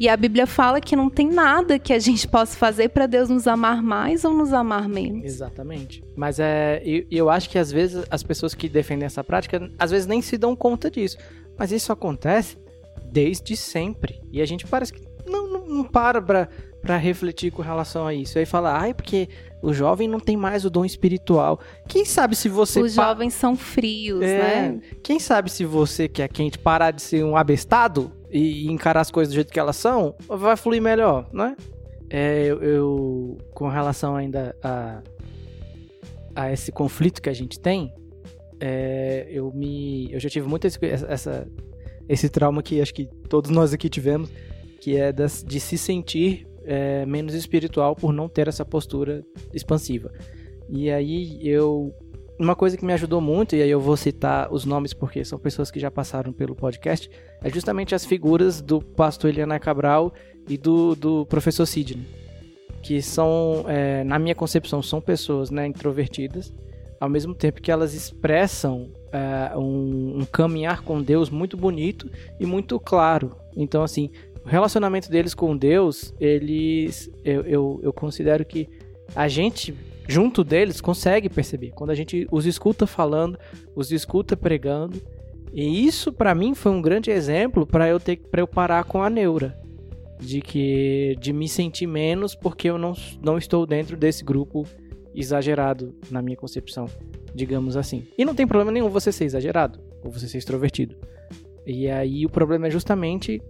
e a Bíblia fala que não tem nada que a gente possa fazer para Deus nos amar mais ou nos amar menos. Exatamente. Mas é, eu, eu acho que às vezes as pessoas que defendem essa prática, às vezes nem se dão conta disso. Mas isso acontece desde sempre. E a gente parece que não, não, não para pra, pra refletir com relação a isso. Aí fala, ai, porque o jovem não tem mais o dom espiritual. Quem sabe se você. Os pa... jovens são frios, é, né? Quem sabe se você, que é quente, parar de ser um abestado e encarar as coisas do jeito que elas são, vai fluir melhor, né? É, eu, eu, com relação ainda a, a esse conflito que a gente tem, é, eu me, eu já tive muito esse, essa, esse trauma que acho que todos nós aqui tivemos, que é das, de se sentir é, menos espiritual por não ter essa postura expansiva. E aí eu uma coisa que me ajudou muito, e aí eu vou citar os nomes porque são pessoas que já passaram pelo podcast, é justamente as figuras do pastor Eliana Cabral e do, do professor Sidney. Que são, é, na minha concepção, são pessoas né, introvertidas, ao mesmo tempo que elas expressam é, um, um caminhar com Deus muito bonito e muito claro. Então, assim, o relacionamento deles com Deus, eles. Eu, eu, eu, considero que a gente, junto deles, consegue perceber. Quando a gente os escuta falando, os escuta pregando. E isso, para mim, foi um grande exemplo para eu ter para eu parar com a neura. De que. de me sentir menos porque eu não, não estou dentro desse grupo exagerado, na minha concepção, digamos assim. E não tem problema nenhum você ser exagerado, ou você ser extrovertido. E aí o problema é justamente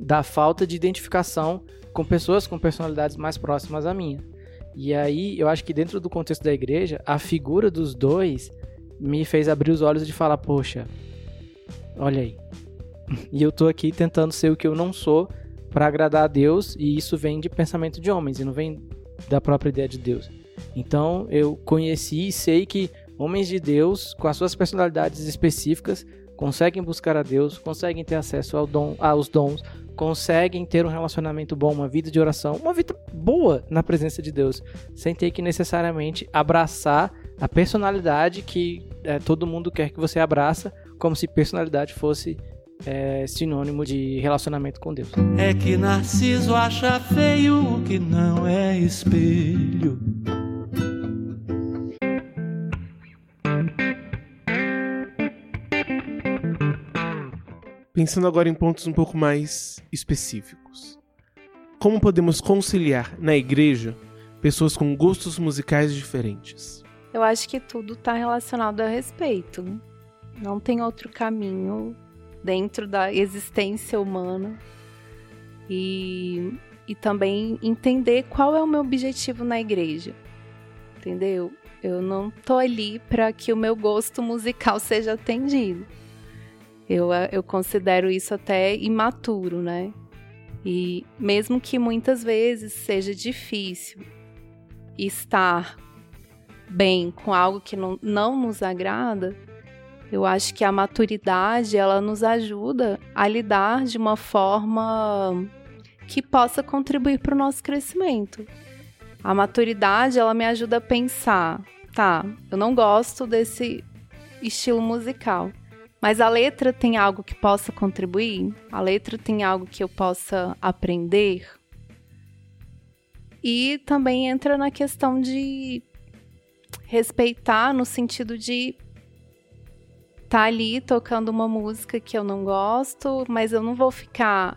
da falta de identificação com pessoas com personalidades mais próximas à minha. E aí eu acho que dentro do contexto da igreja, a figura dos dois me fez abrir os olhos de falar, poxa, olha aí. E eu tô aqui tentando ser o que eu não sou para agradar a Deus, e isso vem de pensamento de homens e não vem da própria ideia de Deus. Então eu conheci e sei que homens de Deus, com as suas personalidades específicas, conseguem buscar a Deus, conseguem ter acesso ao dom, aos dons, conseguem ter um relacionamento bom, uma vida de oração, uma vida boa na presença de Deus, sem ter que necessariamente abraçar a personalidade que é, todo mundo quer que você abraça, como se personalidade fosse é, sinônimo de relacionamento com Deus. É que Narciso acha feio o que não é espelho. Pensando agora em pontos um pouco mais específicos. Como podemos conciliar na igreja pessoas com gostos musicais diferentes? Eu acho que tudo está relacionado a respeito. Não tem outro caminho dentro da existência humana. E, e também entender qual é o meu objetivo na igreja. Entendeu? Eu não tô ali para que o meu gosto musical seja atendido. Eu, eh, eu considero isso até imaturo, né? E mesmo que muitas vezes seja difícil estar bem com algo que não, não nos agrada, eu acho que a maturidade ela nos ajuda a lidar de uma forma que possa contribuir para o nosso crescimento. A maturidade ela me ajuda a pensar, tá? Eu não gosto desse estilo musical, mas a letra tem algo que possa contribuir? A letra tem algo que eu possa aprender? E também entra na questão de respeitar no sentido de tá ali tocando uma música que eu não gosto, mas eu não vou ficar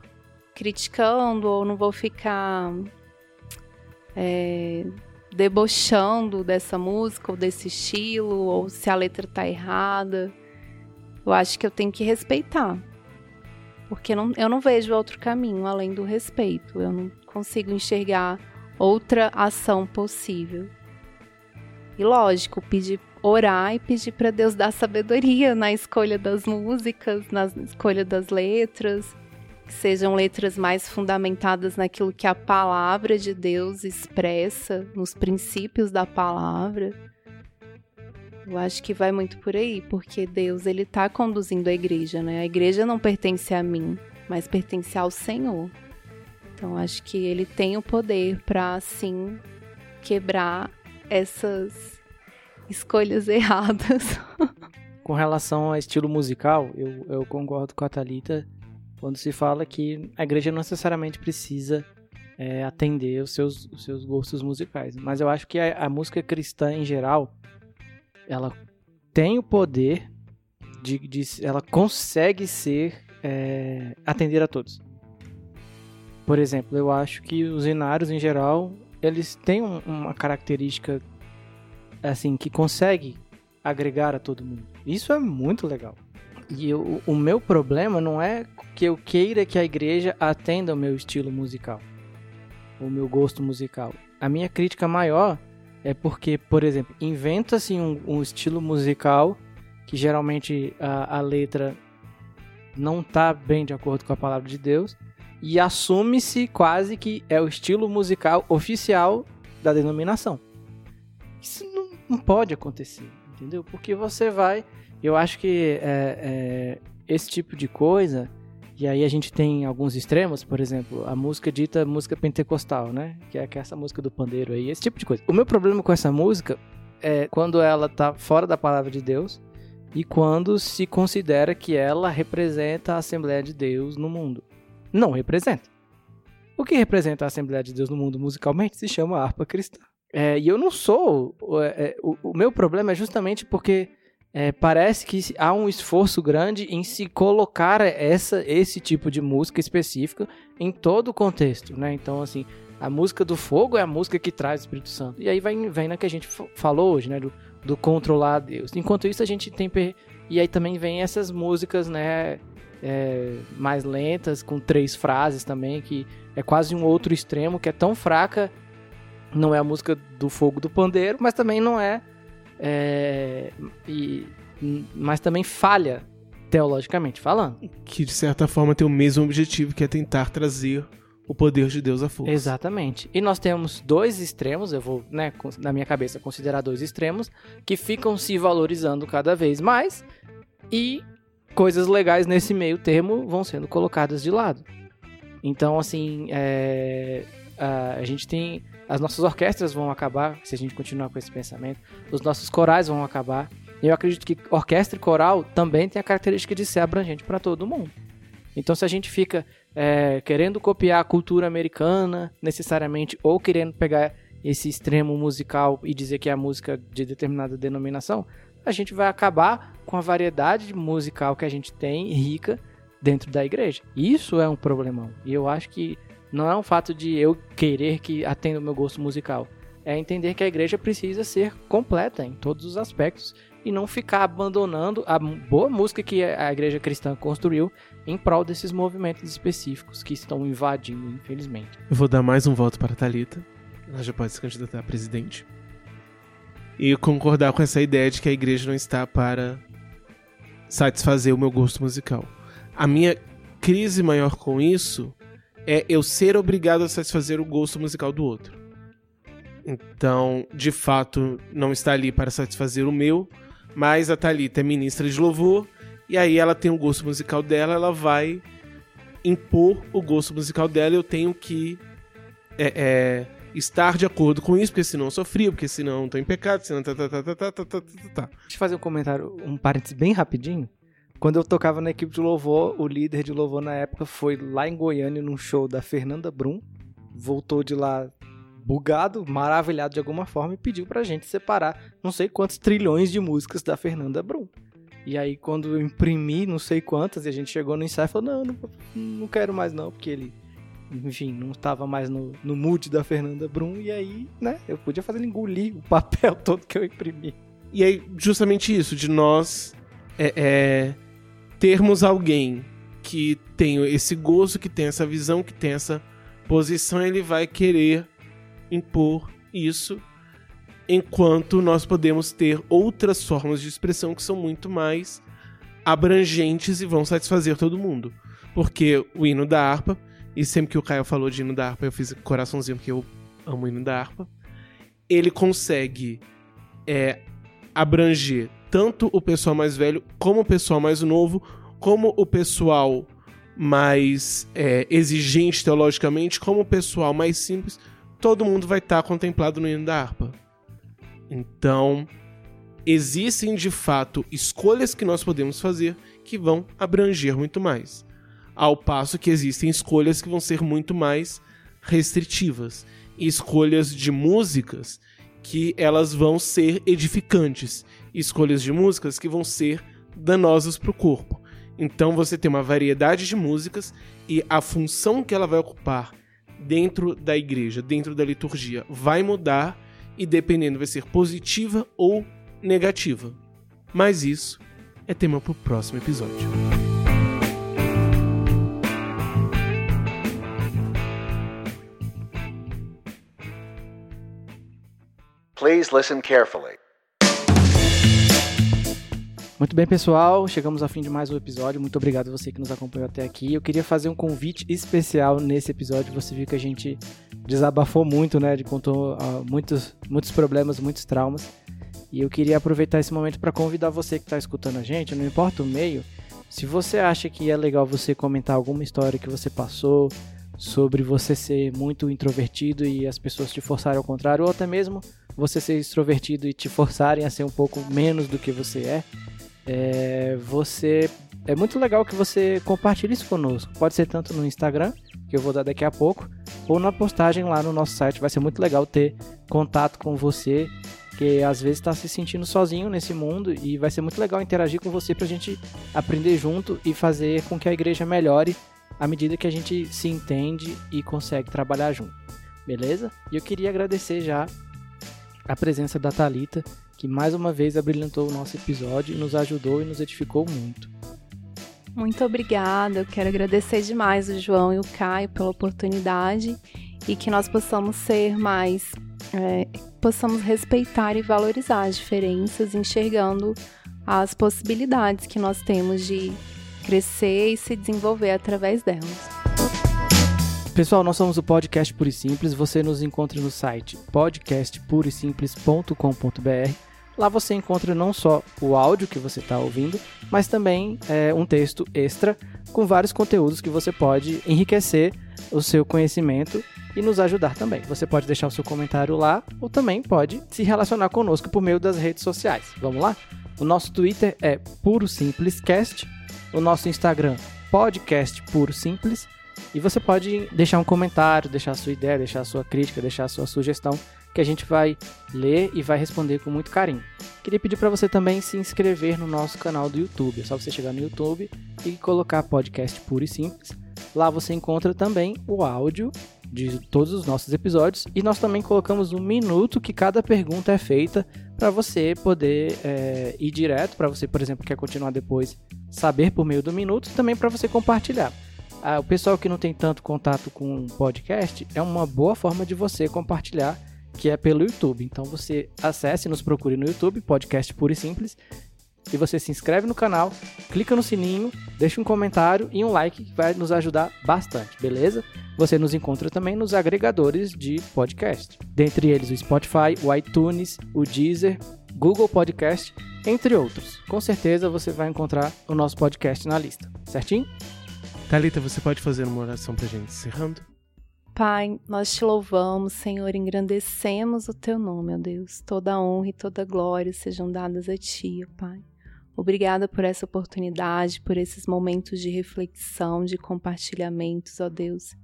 criticando ou não vou ficar é, debochando dessa música ou desse estilo ou se a letra tá errada. Eu acho que eu tenho que respeitar. Porque não, eu não vejo outro caminho além do respeito. Eu não consigo enxergar outra ação possível. E lógico, pedir orar e pedir para Deus dar sabedoria na escolha das músicas, na escolha das letras, que sejam letras mais fundamentadas naquilo que a palavra de Deus expressa, nos princípios da palavra. Eu acho que vai muito por aí, porque Deus ele tá conduzindo a igreja, né? A igreja não pertence a mim, mas pertence ao Senhor. Então acho que ele tem o poder para assim quebrar essas escolhas erradas. Com relação ao estilo musical, eu, eu concordo com a Thalita quando se fala que a igreja não necessariamente precisa é, atender os seus, os seus gostos musicais. Mas eu acho que a, a música cristã em geral, ela tem o poder de, de ela consegue ser é, atender a todos. Por exemplo, eu acho que os inários em geral eles têm um, uma característica assim que consegue agregar a todo mundo. Isso é muito legal. E eu, o meu problema não é que eu queira que a igreja atenda o meu estilo musical, o meu gosto musical. A minha crítica maior é porque, por exemplo, inventa-se um, um, estilo musical que geralmente a, a letra não está bem de acordo com a palavra de Deus e assume-se quase que é o estilo musical oficial da denominação. Isso não, não pode acontecer, entendeu? Porque você vai eu acho que é, é, esse tipo de coisa, e aí a gente tem alguns extremos, por exemplo, a música dita música pentecostal, né? Que é, que é essa música do pandeiro aí, esse tipo de coisa. O meu problema com essa música é quando ela tá fora da palavra de Deus e quando se considera que ela representa a Assembleia de Deus no mundo. Não representa. O que representa a Assembleia de Deus no mundo musicalmente se chama harpa cristã. É, e eu não sou. É, o, o meu problema é justamente porque é, parece que há um esforço grande em se colocar essa, esse tipo de música específica em todo o contexto, né? Então, assim, a música do fogo é a música que traz o Espírito Santo. E aí vem, vem na que a gente falou hoje, né? Do, do controlar Deus. Enquanto isso, a gente tem... E aí também vem essas músicas, né? É, mais lentas, com três frases também, que é quase um outro extremo, que é tão fraca, não é a música do fogo do pandeiro, mas também não é é, e, mas também falha teologicamente falando. Que de certa forma tem o mesmo objetivo, que é tentar trazer o poder de Deus à força. Exatamente. E nós temos dois extremos, eu vou, né, na minha cabeça considerar dois extremos, que ficam se valorizando cada vez mais e coisas legais nesse meio termo vão sendo colocadas de lado. Então, assim, é, a, a gente tem as nossas orquestras vão acabar se a gente continuar com esse pensamento, os nossos corais vão acabar. E eu acredito que orquestra e coral também tem a característica de ser abrangente para todo mundo. Então, se a gente fica é, querendo copiar a cultura americana necessariamente, ou querendo pegar esse extremo musical e dizer que é a música de determinada denominação, a gente vai acabar com a variedade musical que a gente tem rica dentro da igreja. Isso é um problemão. E eu acho que não é um fato de eu querer que atenda o meu gosto musical. É entender que a igreja precisa ser completa em todos os aspectos e não ficar abandonando a boa música que a igreja cristã construiu em prol desses movimentos específicos que estão invadindo, infelizmente. Eu vou dar mais um voto para a Thalita. Ela já pode se candidatar a presidente. E concordar com essa ideia de que a igreja não está para satisfazer o meu gosto musical. A minha crise maior com isso é eu ser obrigado a satisfazer o gosto musical do outro. Então, de fato, não está ali para satisfazer o meu, mas a Thalita é ministra de louvor, e aí ela tem o gosto musical dela, ela vai impor o gosto musical dela, eu tenho que é, é, estar de acordo com isso, porque senão eu sou frio, porque senão eu estou em pecado, senão tá, tá, tá, tá, tá, tá, tá, tá. Deixa eu fazer um comentário, um parênteses bem rapidinho. Quando eu tocava na equipe de louvor, o líder de louvor na época foi lá em Goiânia num show da Fernanda Brum. Voltou de lá bugado, maravilhado de alguma forma e pediu pra gente separar não sei quantos trilhões de músicas da Fernanda Brum. E aí quando eu imprimi não sei quantas e a gente chegou no ensaio, falou: "Não, não, não quero mais não", porque ele enfim, não estava mais no, no mood da Fernanda Brum e aí, né, eu podia fazer engolir o papel todo que eu imprimi. E aí justamente isso de nós é, é termos alguém que tem esse gosto, que tem essa visão, que tem essa posição, ele vai querer impor isso, enquanto nós podemos ter outras formas de expressão que são muito mais abrangentes e vão satisfazer todo mundo. Porque o hino da harpa, e sempre que o Caio falou de hino da harpa, eu fiz coraçãozinho porque eu amo o hino da harpa, ele consegue é, abranger tanto o pessoal mais velho, como o pessoal mais novo, como o pessoal mais é, exigente teologicamente, como o pessoal mais simples, todo mundo vai estar tá contemplado no hino da harpa. Então, existem de fato escolhas que nós podemos fazer que vão abranger muito mais. Ao passo que existem escolhas que vão ser muito mais restritivas. Escolhas de músicas que elas vão ser edificantes. Escolhas de músicas que vão ser danosas para o corpo. Então você tem uma variedade de músicas e a função que ela vai ocupar dentro da igreja, dentro da liturgia, vai mudar e dependendo vai ser positiva ou negativa. Mas isso é tema para o próximo episódio. Please listen carefully. Muito bem, pessoal, chegamos ao fim de mais um episódio. Muito obrigado a você que nos acompanhou até aqui. Eu queria fazer um convite especial nesse episódio. Você viu que a gente desabafou muito, né? De contou uh, muitos, muitos problemas, muitos traumas. E eu queria aproveitar esse momento para convidar você que está escutando a gente, não importa o meio, se você acha que é legal você comentar alguma história que você passou, sobre você ser muito introvertido e as pessoas te forçarem ao contrário, ou até mesmo você ser extrovertido e te forçarem a ser um pouco menos do que você é, é você é muito legal que você compartilhe isso conosco. Pode ser tanto no Instagram, que eu vou dar daqui a pouco, ou na postagem lá no nosso site. Vai ser muito legal ter contato com você que às vezes está se sentindo sozinho nesse mundo e vai ser muito legal interagir com você para a gente aprender junto e fazer com que a igreja melhore à medida que a gente se entende e consegue trabalhar junto, beleza? E eu queria agradecer já a presença da Talita, que mais uma vez abrilhantou o nosso episódio, nos ajudou e nos edificou muito. Muito obrigada, eu quero agradecer demais o João e o Caio pela oportunidade e que nós possamos ser mais é, possamos respeitar e valorizar as diferenças, enxergando as possibilidades que nós temos de crescer e se desenvolver através delas. Pessoal, nós somos o Podcast Puro e Simples. Você nos encontra no site podcastpurosimples.com.br. Lá você encontra não só o áudio que você está ouvindo, mas também é, um texto extra com vários conteúdos que você pode enriquecer o seu conhecimento e nos ajudar também. Você pode deixar o seu comentário lá ou também pode se relacionar conosco por meio das redes sociais. Vamos lá? O nosso Twitter é Puro Simples o nosso Instagram Podcast Puro Simples e você pode deixar um comentário, deixar a sua ideia, deixar a sua crítica, deixar a sua sugestão que a gente vai ler e vai responder com muito carinho. Queria pedir para você também se inscrever no nosso canal do YouTube. É só você chegar no YouTube e colocar podcast puro e simples. Lá você encontra também o áudio de todos os nossos episódios e nós também colocamos um minuto que cada pergunta é feita para você poder é, ir direto, para você, por exemplo, quer continuar depois, saber por meio do minuto, e também para você compartilhar. Ah, o pessoal que não tem tanto contato com podcast é uma boa forma de você compartilhar, que é pelo YouTube. Então você acesse, nos procure no YouTube, podcast puro e simples, e você se inscreve no canal, clica no sininho, deixa um comentário e um like que vai nos ajudar bastante, beleza? Você nos encontra também nos agregadores de podcast, dentre eles o Spotify, o iTunes, o Deezer, Google Podcast, entre outros. Com certeza você vai encontrar o nosso podcast na lista, certinho? Talita, você pode fazer uma oração pra gente encerrando? Pai, nós te louvamos, Senhor, engrandecemos o teu nome, ó Deus. Toda honra e toda glória sejam dadas a ti, ó Pai. Obrigada por essa oportunidade, por esses momentos de reflexão, de compartilhamentos, ó Deus.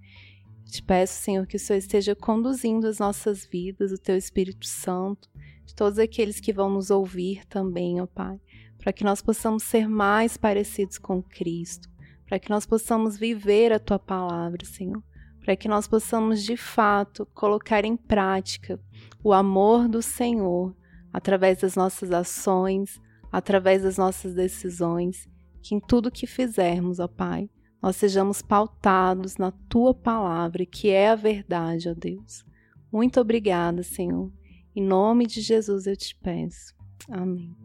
Te peço, Senhor, que o Senhor esteja conduzindo as nossas vidas, o Teu Espírito Santo, de todos aqueles que vão nos ouvir também, ó Pai, para que nós possamos ser mais parecidos com Cristo, para que nós possamos viver a Tua palavra, Senhor, para que nós possamos de fato colocar em prática o amor do Senhor através das nossas ações, através das nossas decisões Que em tudo que fizermos, ó Pai, nós sejamos pautados na tua palavra, que é a verdade, ó Deus. Muito obrigada, Senhor. Em nome de Jesus eu te peço. Amém.